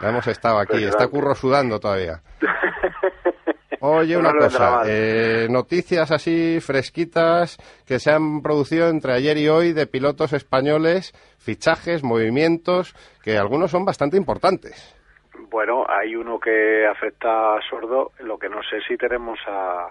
Ya hemos estado aquí, está Impresionante. Curro sudando todavía. <laughs> Oye, una No cosa, eh, noticias así fresquitas que se han producido entre ayer y hoy de pilotos españoles, fichajes, movimientos, que algunos son bastante importantes. Bueno, hay uno que afecta a Sordo, lo que no sé si tenemos a,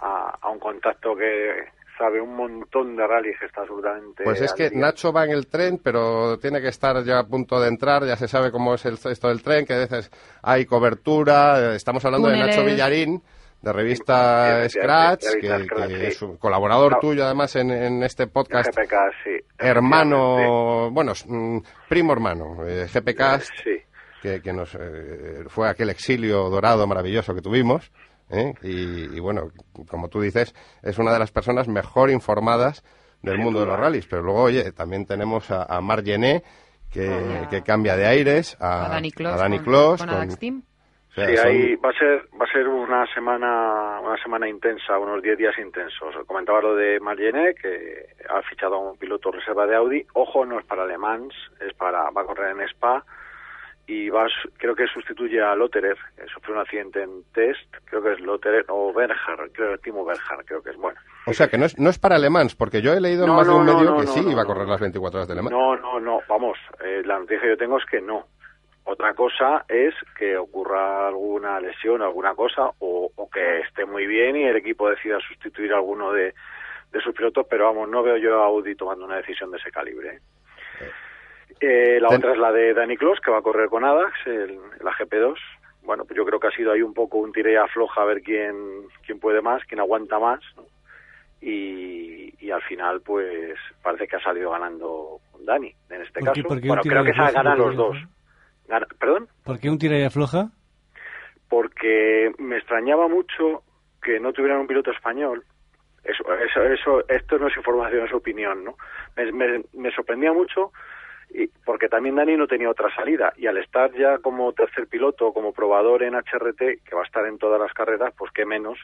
a, a un contacto que sabe un montón de rallies que está absolutamente... Pues es que día. Nacho va en el tren, pero tiene que estar ya a punto de entrar, ya se sabe cómo es el, esto del tren, que a veces hay cobertura, eh, estamos hablando de. Nacho Villarín, de revista Sí, Scratch, revista que, Scratch, que sí. es un colaborador No. tuyo además en, en este podcast, GPK, sí. hermano, bueno, mm, primo hermano, eh, GPK, Sí. que, que nos eh, fue aquel exilio dorado maravilloso que tuvimos. ¿Eh? Y, y bueno, como tú dices, es una de las personas mejor informadas del mundo de los rallies. Pero luego, oye, también tenemos a, a Mar Gené, que, Ah. que cambia de aires, a, a Dani Clos, a Dani con, Clos, con con- Adax Team. o sea, Sí, son- ahí va a ser va a ser una semana una semana intensa, unos 10 días intensos. Comentaba lo de Marlene que ha fichado a un piloto reserva de Audi. Ojo, no es para Le Mans, es para va a correr en Spa y va creo que sustituye a Lotterer, que sufrió un accidente en test, creo que es Lotterer o Berger, creo que Timo Berger, creo que es bueno. o sea, que no es, no es para Le Mans, porque yo he leído en No, más de un no, medio que sí iba a correr las 24 horas de Le Mans. No, no, no, vamos, eh, la noticia que yo tengo es que no. Otra cosa es que ocurra alguna lesión, alguna cosa, o, o que esté muy bien y el equipo decida sustituir a alguno de, de sus pilotos, pero vamos, no veo yo a Audi tomando una decisión de ese calibre. ¿Eh? La Ten- otra es la de Danny Clos, que va a correr con Adax, el, la GP2. Bueno, pues yo creo que ha sido ahí un poco un tire afloja a ver quién, quién puede más, quién aguanta más. ¿no? Y, y al final, pues parece que ha salido ganando Dani en este ¿Por qué- caso. por qué un bueno, creo que se ganan ¿Por los dos. Gana- ¿Perdón? ¿Por qué un tira y afloja? porque me extrañaba mucho que no tuvieran un piloto español. Eso, eso, eso, esto no es información, es opinión, ¿no? Me, me- me sorprendía mucho y porque también Dani no tenía otra salida y al estar ya como tercer piloto, como probador en HRT, que va a estar en todas las carreras, pues qué menos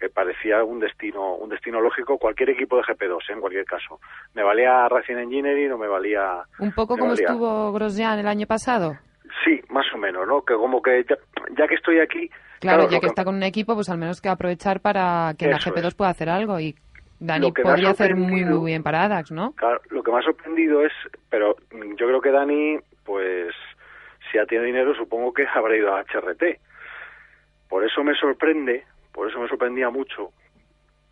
que parecía un destino un destino lógico cualquier equipo de GP2 ¿eh? en cualquier caso me valía Racing Engineering o me valía Un poco como valía- estuvo Grosjean el año pasado. sí más o menos no que como que ya, ya que estoy aquí Claro, ya que está con un equipo, pues al menos que aprovechar para que en la Eso GP2 es. pueda hacer algo. Y Dani Lo que podría hacer muy, muy bien para Adax, ¿no? Claro, lo que me ha sorprendido es, pero yo creo que Dani, pues, si ha tenido dinero, supongo que <laughs> habrá ido a HRT. eso me sorprende, por eso me sorprendía mucho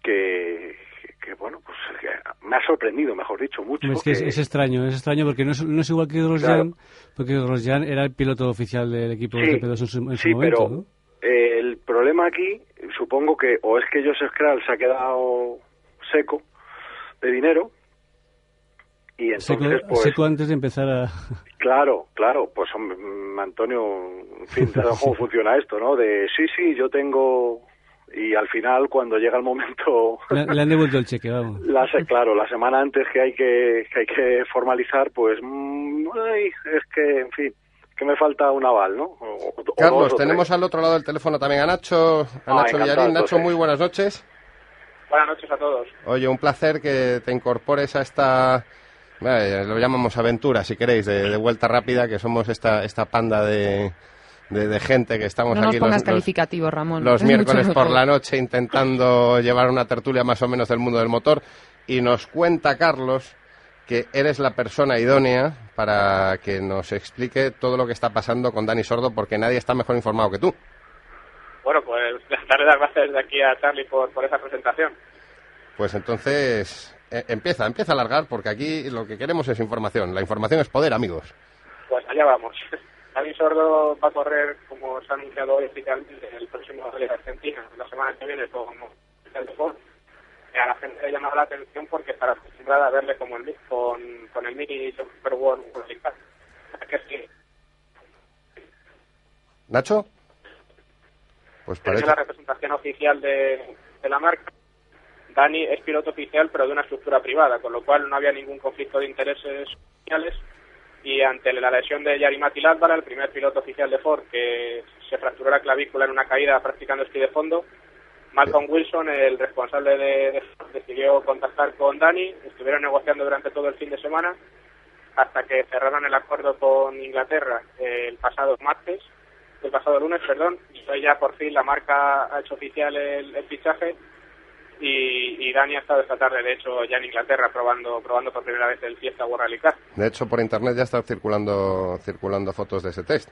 que, que, bueno, pues que me ha sorprendido, mejor dicho, mucho. Es que es, que- es extraño, es extraño porque no es, no es igual que Grosjean, porque Grosjean era el piloto oficial del equipo Sí, GP2 en su, en su sí, momento, pero ¿no? eh, el problema aquí, supongo que o es que Joseph Kral se ha quedado seco de dinero y Seco, entonces pues seco antes de empezar a... <laughs> claro, claro, pues hombre, mm, Antonio, en fin, <laughs> sabes cómo funciona esto, ¿no? De sí, sí, yo tengo y al final cuando llega el momento <laughs> Le, le han devuelto el cheque, vamos. la se- claro, la semana antes que hay que, que hay que formalizar, pues mm, ay, es que, en fin, que me falta un aval, ¿no? O- o dos Carlos, o tenemos al otro lado del teléfono también a Nacho, a Ah, Nacho Villarín. Nacho, muy buenas noches. Buenas noches a todos. Oye, un placer que te incorpores a esta, lo llamamos aventura, si queréis, de, de vuelta rápida, que somos esta, esta panda de, de, de gente que estamos No nos aquí pongas los, Ramón. los Es miércoles por mejor. la noche intentando llevar una tertulia más o menos del mundo del motor. Y nos cuenta Carlos que eres la persona idónea para que nos explique todo lo que está pasando con Dani Sordo, porque nadie está mejor informado que tú. Bueno, pues <laughs> darle las gracias de aquí a Charlie por, por esa presentación. Pues entonces, eh, empieza, empieza a alargar, porque aquí lo que queremos es información. La información es poder, amigos. Pues allá vamos. <laughs> Dani Sordo va a correr, como se ha anunciado hoy oficialmente, el próximo Rally de Argentina, la semana que viene, como oficial de Ford. Eh, A la gente le llama la atención porque estará acostumbrada a verle como el, con, con el Mini Super World Car. Que sí, ¿Nacho? Pues es la representación oficial de, de la marca. Dani es piloto oficial, pero de una estructura privada, con lo cual no había ningún conflicto de intereses sociales. Y ante la lesión de Yarimati Latvala, el primer piloto oficial de Ford, que se fracturó la clavícula en una caída practicando esquí de fondo, Malcolm Wilson, el responsable de, de Ford, decidió contactar con Dani. Estuvieron negociando durante todo el fin de semana hasta que cerraron el acuerdo con Inglaterra eh, el pasado martes, el pasado lunes, perdón, y hoy ya por fin la marca ha hecho oficial el, el fichaje y, y Dani ha estado esta tarde, de hecho, ya en Inglaterra probando probando por primera vez el Fiesta World Rally Car. De hecho, por internet ya están circulando, circulando fotos de ese test.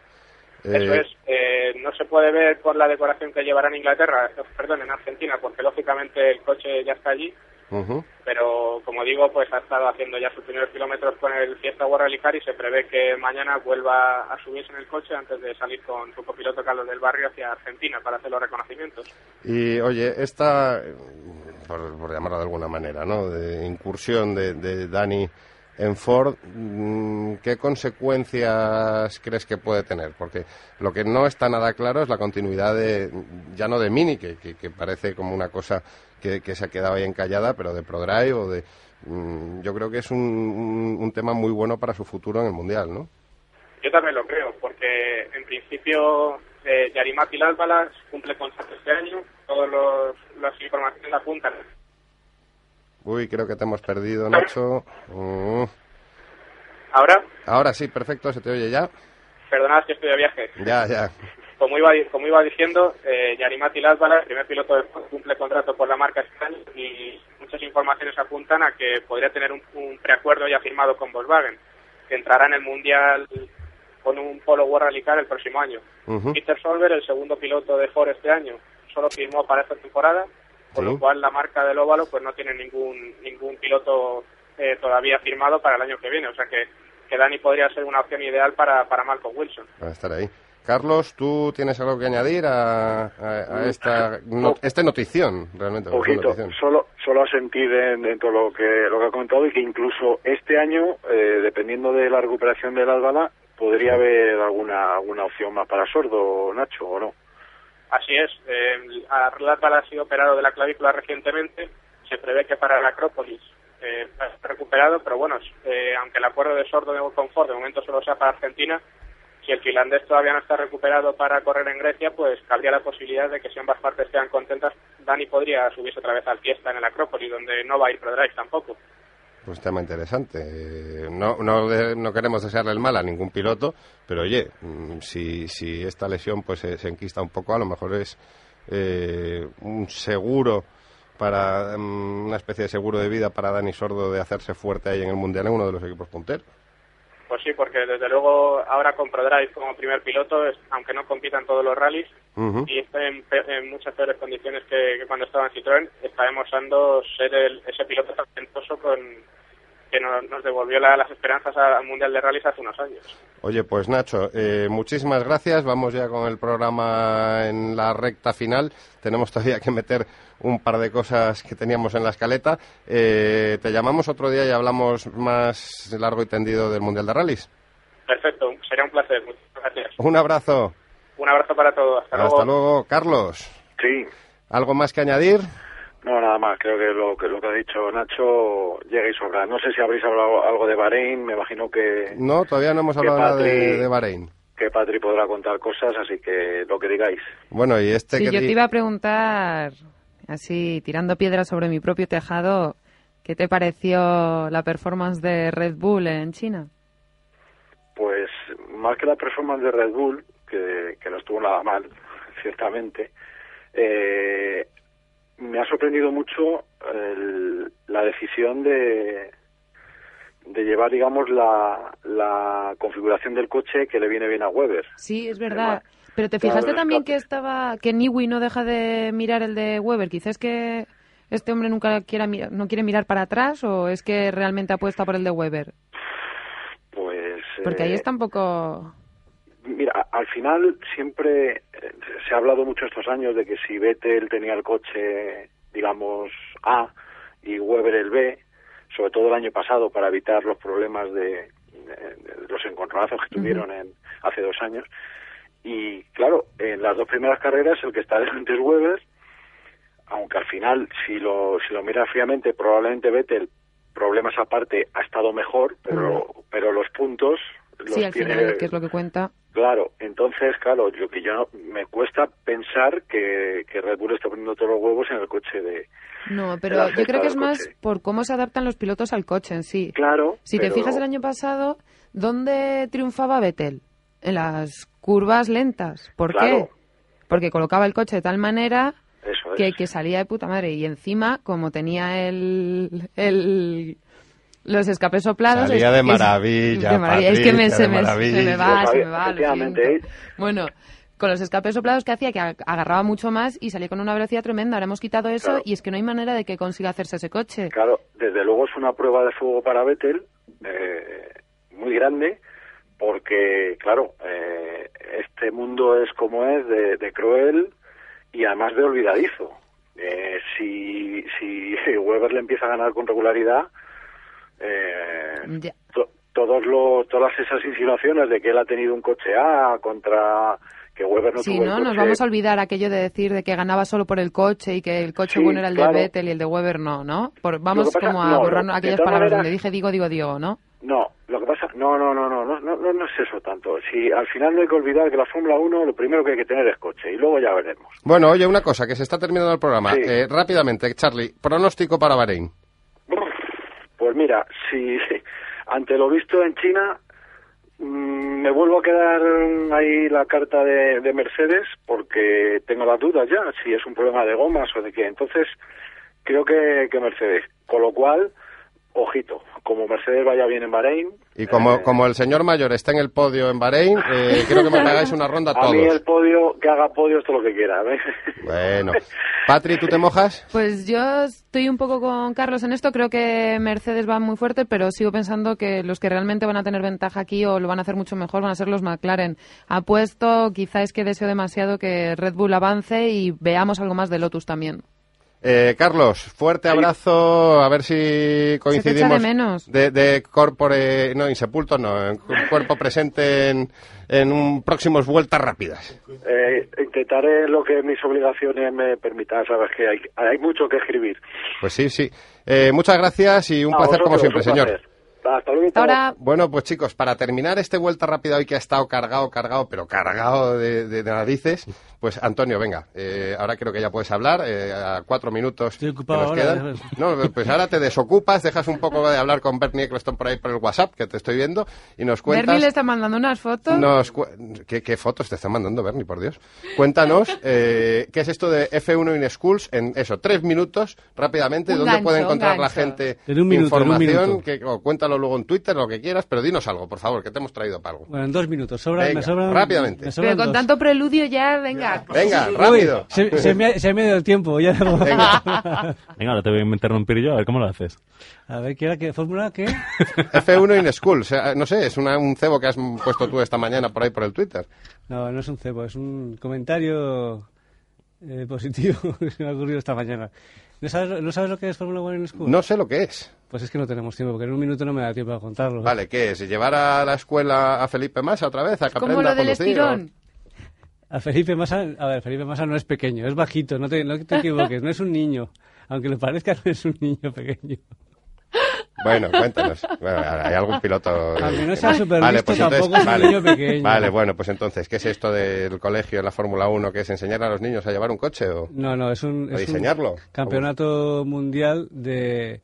Eso Eh, es, eh, no se puede ver por la decoración que llevará en Inglaterra, eh, perdón, en Argentina, porque lógicamente el coche ya está allí, ujú. pero como digo, pues ha estado haciendo ya sus primeros kilómetros con el Fiesta World Rally Car y se prevé que mañana vuelva a subirse en el coche antes de salir con su copiloto Carlos del Barrio hacia Argentina para hacer los reconocimientos. Y oye, esta, por, por llamarlo de alguna manera, ¿no? De incursión de, de Dani en Ford, mm, ¿qué consecuencias crees que puede tener? Porque lo que no está nada claro es la continuidad de, ya no de Mini, que, que- parece como una cosa que, que se ha quedado ahí encallada, pero de ProDrive o de... mm, Yo creo que es un, un- tema muy bueno para su futuro en el Mundial, ¿no? Yo también lo creo, porque en principio eh, Yarimati Lalbalas cumple contrato este año, todas las informaciones apuntan. Uy, creo que te hemos perdido, Nacho. Mm. Ahora, Ahora sí, perfecto, se te oye ya. perdonad que estoy de viaje. Ya, ya. Como iba, como iba diciendo, eh, Yarimati Lalbala, el primer piloto de Ford, cumple contrato por la marca y muchas informaciones apuntan a que podría tener un, un preacuerdo ya firmado con Volkswagen, que entrará en el Mundial con un Polo World Rally Car el próximo año. Ujú. Peter Solberg, el segundo piloto de Ford este año, solo firmó para esta temporada, con lo cual la marca del óvalo pues no tiene ningún ningún piloto eh, todavía firmado para el año que viene, o sea que, que Dani podría ser una opción ideal para, para Malcolm Wilson. Para estar ahí. Carlos, ¿tú tienes algo que añadir a, a- a esta no- este notición, realmente? poquito, notición. solo solo asentir en, en todo lo que lo que ha comentado y que incluso este año, eh, dependiendo de la recuperación del Álvala, podría haber alguna alguna opción más para sordo, Nacho, o no. Así es. Eh, Latvala ha sido operado de la clavícula recientemente. Se prevé que para la Acrópolis eh, recuperado, pero bueno, eh, aunque el acuerdo de sordo de confort de momento solo sea para Argentina, si el finlandés todavía no está recuperado para correr en Grecia, pues cabría la posibilidad de que si ambas partes quedan contentas, Dani podría subirse otra vez al fiesta en el Acrópolis, donde no va a ir ProDrive tampoco. Pues tema interesante. Eh, No, no, de- no queremos desearle el mal a ningún piloto, pero oye, mm, si, si esta lesión pues se, se enquista un poco, a lo mejor es eh, un seguro para mm, una especie de seguro de vida para Dani Sordo de hacerse fuerte ahí en el mundial en uno de los equipos punteros. Pues sí, porque desde luego ahora con ProDrive como primer piloto, es- aunque no compitan todos los rallies, y está en, en muchas peores condiciones que, que cuando estaba en Citroën, está demostrando ser el- ese piloto talentoso con que nos, nos devolvió la- las esperanzas al Mundial de Rallys hace unos años. Oye, pues Nacho, eh, muchísimas gracias. Vamos ya con el programa en la recta final. Tenemos todavía que meter un par de cosas que teníamos en la escaleta. Eh, te llamamos otro día y hablamos más largo y tendido del Mundial de Rallys. Perfecto, sería un placer. Muchas gracias. Un abrazo. Un abrazo para todos. Hasta, Hasta luego, Carlos. Sí, ¿Algo más que añadir? No, nada más. Creo que lo, que lo que ha dicho Nacho llega y sobra. No sé si habréis hablado algo de Bahrein. Me imagino que, No, todavía no hemos hablado nada de, de Bahrein. que Patri podrá contar cosas, así que lo que digáis. Bueno, y este Sí, que yo te iba a preguntar, así tirando piedras sobre mi propio tejado, ¿qué te pareció la performance de Red Bull en China? Pues más que la performance de Red Bull, que, que no estuvo nada mal, ciertamente, eh, me ha sorprendido mucho el- la decisión de, de llevar, digamos, la, la configuración del coche que le viene bien a Weber. Sí, es verdad. Además, Pero te fijaste también que estaba que Niwi no deja de mirar el de Weber. Quizás que este hombre nunca quiera no quiere mirar para atrás o es que realmente apuesta por el de Weber. Pues. Porque ahí eh, está un poco. Mira, al final siempre eh, se ha hablado mucho estos años de que si Vettel tenía el coche, digamos, A y Weber el B, sobre todo el año pasado para evitar los problemas de los encontronazos que tuvieron en, hace dos años. Y claro, en las dos primeras carreras el que está <laughs> delante es Weber, aunque al final, si lo, si lo miras fríamente, probablemente Vettel, problemas aparte, ha estado mejor, pero, pero los puntos los Sí, al tiene final, que es lo que cuenta. Claro, entonces, claro, lo que yo no- me cuesta pensar que, que Red Bull está poniendo todos los huevos en el coche de. No, pero yo creo que es más coche. por cómo se adaptan los pilotos al coche en sí. Claro. Si te fijas el año pasado, ¿dónde triunfaba Vettel? En las curvas lentas. ¿Por Claro. qué? Porque colocaba el coche de tal manera Eso que, es. que salía de puta madre. Y encima, como tenía el, el los escapes soplados... Salía es- de es- maravilla, de maravilla. Es que me, se, me, se maravilla. me va, se me va. ¿eh? Bueno, con los escapes soplados que hacía que ag- agarraba mucho más y salía con una velocidad tremenda. Ahora hemos quitado eso Claro. y es que no hay manera de que consiga hacerse ese coche. Claro, desde luego es una prueba de fuego para Vettel eh, muy grande, porque, claro, eh, este mundo es como es, de, de cruel y además de olvidadizo. Eh, si, si <laughs> Weber le empieza a ganar con regularidad, eh, todos lo, todas esas insinuaciones de que él ha tenido un coche A contra que Weber no sí, tuvo ¿no? Coche. Nos vamos a olvidar aquello de decir de que ganaba solo por el coche y que el coche sí, bueno era el de Vettel y el de Weber no, ¿no? Vamos como a no, borrar no, aquellas palabras donde dije digo, digo, digo, ¿no? No, lo que pasa, no, no, no, no, no, no, no es eso tanto. Si al final no hay que olvidar que la Fórmula 1 lo primero que hay que tener es coche y luego ya veremos. Bueno, oye, una cosa, que se está terminando el programa. Eh, rápidamente, Charlie, pronóstico para Bahrein. Pues mira, si <laughs> ante lo visto en China mm, me vuelvo a quedar ahí la carta de, de Mercedes porque tengo las dudas ya si es un problema de gomas o de qué. Entonces creo que, que Mercedes. Con lo cual, ojito, como Mercedes vaya bien en Bahrein. Y como, eh, como el señor mayor está en el podio en Bahrein, eh, quiero que me hagáis una ronda <laughs> a mí el todos. podio, que haga podio, esto lo que quiera. ¿ves? <laughs> Bueno. Patri, ¿tú te <laughs> mojas? Pues yo estoy un poco con Carlos en esto. Creo que Mercedes va muy fuerte, pero sigo pensando que los que realmente van a tener ventaja aquí o lo van a hacer mucho mejor van a ser los McLaren. Apuesto, quizá es que deseo demasiado que Red Bull avance y veamos algo más de Lotus también. Eh, Carlos, fuerte abrazo, a ver si coincidimos. de menos. De, de corpore, no, insepulto, no, en cuerpo presente en, en un próximos vueltas rápidas. Eh, intentaré lo que mis obligaciones me permitan. Sabes que hay, hay mucho que escribir. Pues sí, sí. Eh, muchas gracias y un A placer como siempre, un señor. placer. Hasta luego. Hasta ahora. Bueno, pues chicos, para terminar este vuelta rápida hoy que ha estado cargado, cargado, pero cargado de, de- de narices, pues Antonio, venga, eh, ahora creo que ya puedes hablar, eh, a cuatro minutos Estoy que ocupado nos ahora, quedan. No, pues ahora te desocupas, dejas un poco de hablar con Bernie Eccleston por ahí por el WhatsApp, que te estoy viendo, y nos cuentas... Bernie le está mandando unas fotos. Nos cu- ¿Qué, qué fotos te están mandando, Bernie, por Dios? Cuéntanos, eh, ¿qué es esto de F1 in Schools? En eso, tres minutos, rápidamente, Un ¿dónde gancho, puede encontrar la gente En un minuto, en un información? minuto. Que, o cuéntanos cuéntalo luego en Twitter, lo que quieras, pero dinos algo, por favor, que te hemos traído para algo. Bueno, en dos minutos. Sobra, Venga, me sobran- rápidamente. me sobran Pero con dos. tanto preludio ya, venga. Venga, Uy, rápido. se, se me ha, se me ha ido el tiempo. Ya no- Venga. <laughs> Venga, ahora te voy a interrumpir yo, a ver cómo lo haces. A ver, ¿qué era? ¿Qué fórmula? ¿Qué? <laughs> F1 in School, o sea, no sé, es una- un cebo que has puesto tú esta mañana por ahí por el Twitter. No, no es un cebo, es un comentario eh, positivo <laughs> que se me ha ocurrido esta mañana. ¿No sabes, ¿No sabes lo que es Fórmula One in School? No sé lo que es. Pues es que no tenemos tiempo, porque en un minuto no me da tiempo a contarlo. Vale, ¿qué es? ¿Llevar a la escuela a Felipe Massa otra vez? ¿A que Como aprenda lo a del conducir? estirón. A Felipe Massa, a ver, Felipe Massa no es pequeño, es bajito, no te, no te equivoques, no es un niño. Aunque le parezca, no es un niño pequeño. Bueno, cuéntanos. Bueno, ¿Hay algún piloto? Aunque no que sea súper Vale, pues entonces, tampoco es un vale. niño pequeño. Vale, bueno, pues entonces, ¿qué es esto del colegio en la Fórmula 1? ¿Que es enseñar a los niños a llevar un coche o...? No, no, es un, ¿A es un campeonato mundial de...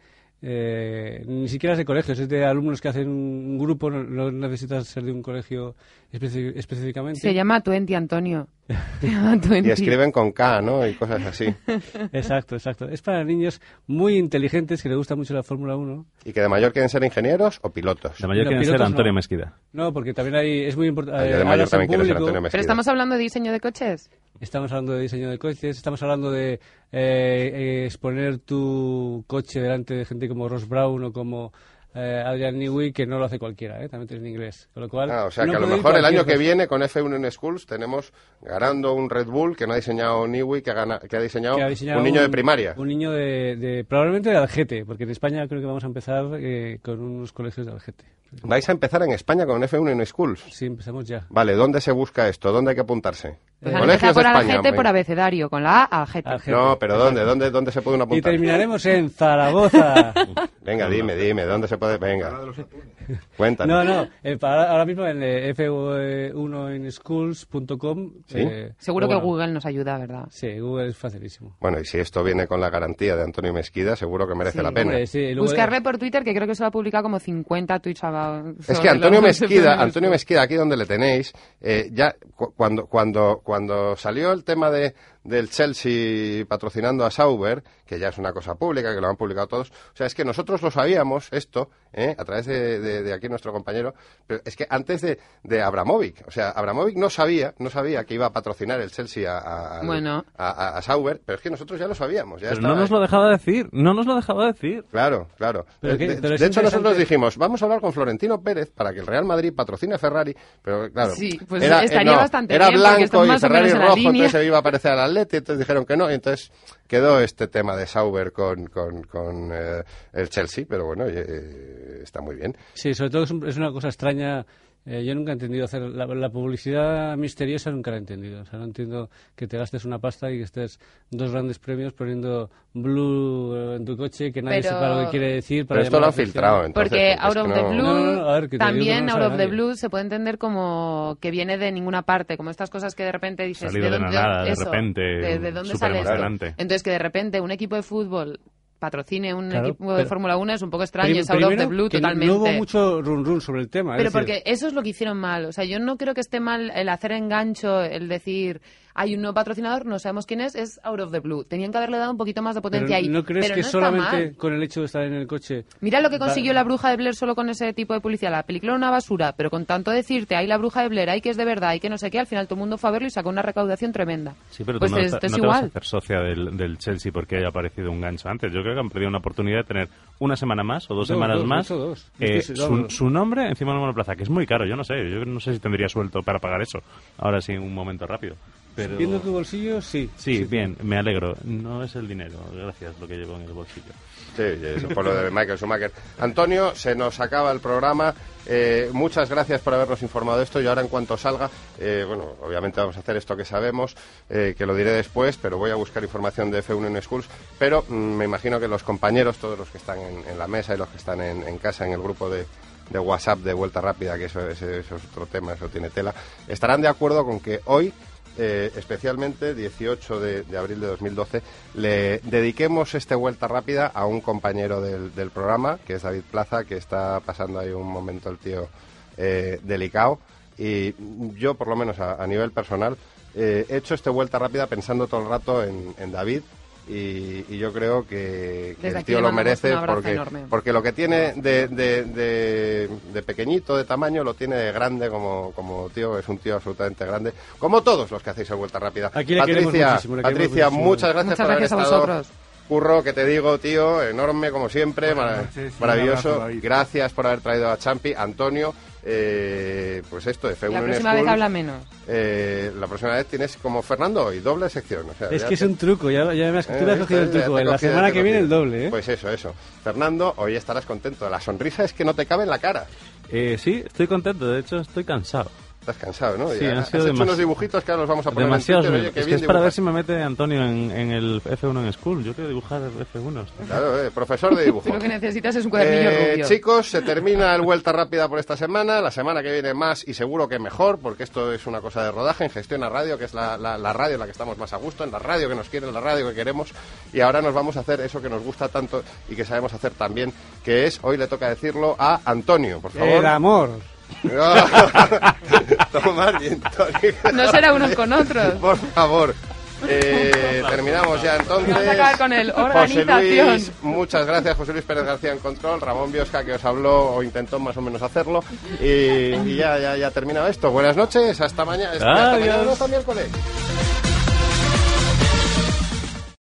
eh, ni siquiera es de colegios, es de alumnos que hacen un grupo, no, no necesitas ser de un colegio específicamente. Se llama Twenty, Antonio. <laughs> Se llama Y escriben con K, ¿no? Y cosas así. <laughs> Exacto, exacto. Es para niños muy inteligentes que les gusta mucho la Fórmula 1. ¿Y que de mayor quieren ser ingenieros o pilotos? De mayor No, quieren ser Antonio no. Mesquida. No, porque también hay, es muy importante. Ah, yo de mayor también quiero ser Antonio Mesquida. Pero estamos hablando de diseño de coches. Estamos hablando de diseño de coches, estamos hablando de eh, eh, exponer tu coche delante de gente como Ross Brown o como eh, Adrian Newey, que no lo hace cualquiera, ¿eh? también tiene en inglés. Con lo cual, Ah, o sea no que a lo mejor el año que viene con F1 en Schools tenemos ganando un Red Bull que no ha diseñado Niwi, que ha, gana- que ha diseñado, que ha diseñado un niño de primaria. Un niño de, de- probablemente de Algete, porque en España creo que vamos a empezar eh, con unos colegios de Algete. Vais a empezar en España con F1 en Schools. Sí, empezamos ya. Vale, ¿dónde se busca esto? ¿Dónde hay que apuntarse? Pues empezado por España, Algete por abecedario, con la A Algete. Algete. No, pero ¿dónde? ¿Dónde, dónde se puede uno Y apuntar? terminaremos en Zaragoza. <laughs> Venga, dime, dime, ¿dónde se puede? Venga, cuéntanos. No, no, eh, para- ahora mismo en eh, f1inschools.com. ¿Sí? eh, Seguro o que bueno, Google nos ayuda, ¿verdad? Sí, Google es facilísimo. Bueno, y si esto viene con la garantía de Antonio Mesquida, seguro que merece Sí, la pena. hombre, sí, Buscarle por Twitter, que creo que se lo ha publicado como 50 tweets. <laughs> Es que Antonio F1 Antonio Mesquida, aquí donde le tenéis, eh, ya cu- cuando, cuando, cuando salió el tema de, del Chelsea patrocinando a Sauber, que ya es una cosa pública, que lo han publicado todos, o sea, es que nosotros lo sabíamos, esto, eh, a través de, de- de aquí nuestro compañero, pero es que antes de, de Abramovic, o sea, Abramovic no sabía, no sabía que iba a patrocinar el Chelsea a, a- Bueno. a- a- a Sauber, pero es que nosotros ya lo sabíamos. Ya Pero estaba no nos ahí. lo dejaba decir, no nos lo dejaba decir. Claro, claro. Pero Eh, de, pero hecho, nosotros dijimos, vamos a hablar con Florentino Pérez para que el Real Madrid patrocine a Ferrari, pero claro, Sí, pues era, eh, estaría bastante era bien, porque blanco y Ferrari la rojo, entonces se iba a parecer al Atleti, entonces dijeron que no, y entonces quedó este tema de Sauber con, con, con, eh, el Chelsea, pero bueno, eh, está muy bien. Sí, sobre todo es, un- es una cosa extraña. Eh, yo nunca he entendido hacer la, la publicidad misteriosa, nunca la he entendido. O sea, no entiendo que te gastes una pasta y que estés dos grandes premios poniendo blue eh, en tu coche que nadie Pero- sepa lo que quiere decir. Para Pero esto lo han atención. filtrado, entonces. Porque Out of no- the Blue, No, no, ver, también Out of the. Blue se puede entender como que viene de ninguna parte, como estas cosas que de repente dices, Salido de dónde, nada, de eso, repente, de, de dónde sale esto? Entonces que de repente un equipo de fútbol patrocine un Claro, equipo de pero- Fórmula 1 es un poco extraño, es Out of the Blue totalmente. No hubo mucho run run sobre el tema. es Pero decir, porque eso es lo que hicieron mal. O sea, yo no creo que esté mal el hacer engancho, el decir, hay un nuevo patrocinador, no sabemos quién es, es Out of the Blue. Tenían que haberle dado un poquito más de pero potencia ahí. ¿No crees Pero que no solamente con el hecho de estar en el coche Mira lo que consiguió Va- la bruja de Blair solo con ese tipo de publicidad. La película era una basura, pero con tanto decirte, hay la bruja de Blair, hay que es de verdad, hay que no sé qué, al final todo el mundo fue a verlo y sacó una recaudación tremenda. Sí, pero pues tú no, esto está- es no te vas a igual. hacer socia del, del Chelsea porque haya aparecido un gancho antes. Yo creo que han perdido una oportunidad de tener una semana más o dos, Dos, semanas dos, más dos. eh, Estoy- su, nombre encima de una monoplaza, que es muy caro. Yo no sé, yo no sé si tendría suelto para pagar eso. Ahora sí, un momento rápido. Pero... viendo tu bolsillo? Sí. Sí, bien, me alegro. No es el dinero, gracias, lo que llevo en el bolsillo. Sí, eso por lo de Michael Schumacher. Antonio, se nos acaba el programa. Eh, muchas gracias por habernos informado de esto y ahora en cuanto salga, eh, bueno, obviamente vamos a hacer esto que sabemos, eh, que lo diré después, pero voy a buscar información de F1 en Schools. Pero mm, me imagino que los compañeros, todos los que están en, en la mesa y los que están en, en casa, en el grupo de, de WhatsApp de Vuelta Rápida, que eso es otro tema, eso tiene tela, estarán de acuerdo con que hoy eh, especialmente 18 de, de abril de 2012, le dediquemos este vuelta rápida a un compañero del, programa, que es David Plaza, que está pasando ahí un momento el tío eh, delicado. Y yo, por lo menos a, nivel personal, eh, he hecho este vuelta rápida pensando todo el rato en David y, y yo creo que, el tío lo merece porque, enorme. porque lo que tiene de, de, de, de pequeñito, de tamaño, lo tiene de grande como, como tío, es un tío absolutamente grande, como todos los que hacéis el Vuelta Rápida. Aquí Patricia, Patricia muchas gracias Muchas por haber gracias a estado. Curro, que te digo, tío, enorme como siempre, maravilloso. Gracias por haber traído a Champi, Antonio. Eh, pues esto, de F1 La próxima vez habla menos. Eh, la próxima vez tienes como Fernando y doble sección. o sea, Es que es un truco, ya, ya me has, Eh, has cogido el truco. En la cogido, semana que viene el cogido. doble, ¿eh? Pues eso, eso. Fernando, hoy estarás contento. La sonrisa es que no te cabe en la cara. Eh, sí, estoy contento, de hecho estoy cansado. Estás cansado, ¿no? Sí, Ya han has sido hecho unos dibujitos que ahora los vamos a poner Demasiados. en Twitter. me- Oye, qué es que es para ver si me mete Antonio en, en el F1 en School. Yo quiero dibujar F1. Claro, eh, profesor de dibujo. <laughs> Lo que necesitas es un cuadernillo Eh, rubio. chicos, se termina el Vuelta Rápida por esta semana. La semana que viene más y seguro que mejor, porque esto es una cosa de rodaje en Gestión a Radio, que es la, la- la radio en la que estamos más a gusto, en la radio que nos quiere, en la radio que queremos. Y ahora nos vamos a hacer eso que nos gusta tanto y que sabemos hacer también, que es, hoy le toca decirlo a Antonio, por favor. El amor. <laughs> Bien. No será unos con otros. Por favor. Eh, terminamos ya entonces. Vamos a acabar con el José. Luis, muchas gracias, José Luis Pérez García en control, Ramón Biosca que os habló o intentó más o menos hacerlo. Y, y ya, ya, ya terminado esto. Buenas noches, hasta mañana. Hasta mañana, hasta miércoles.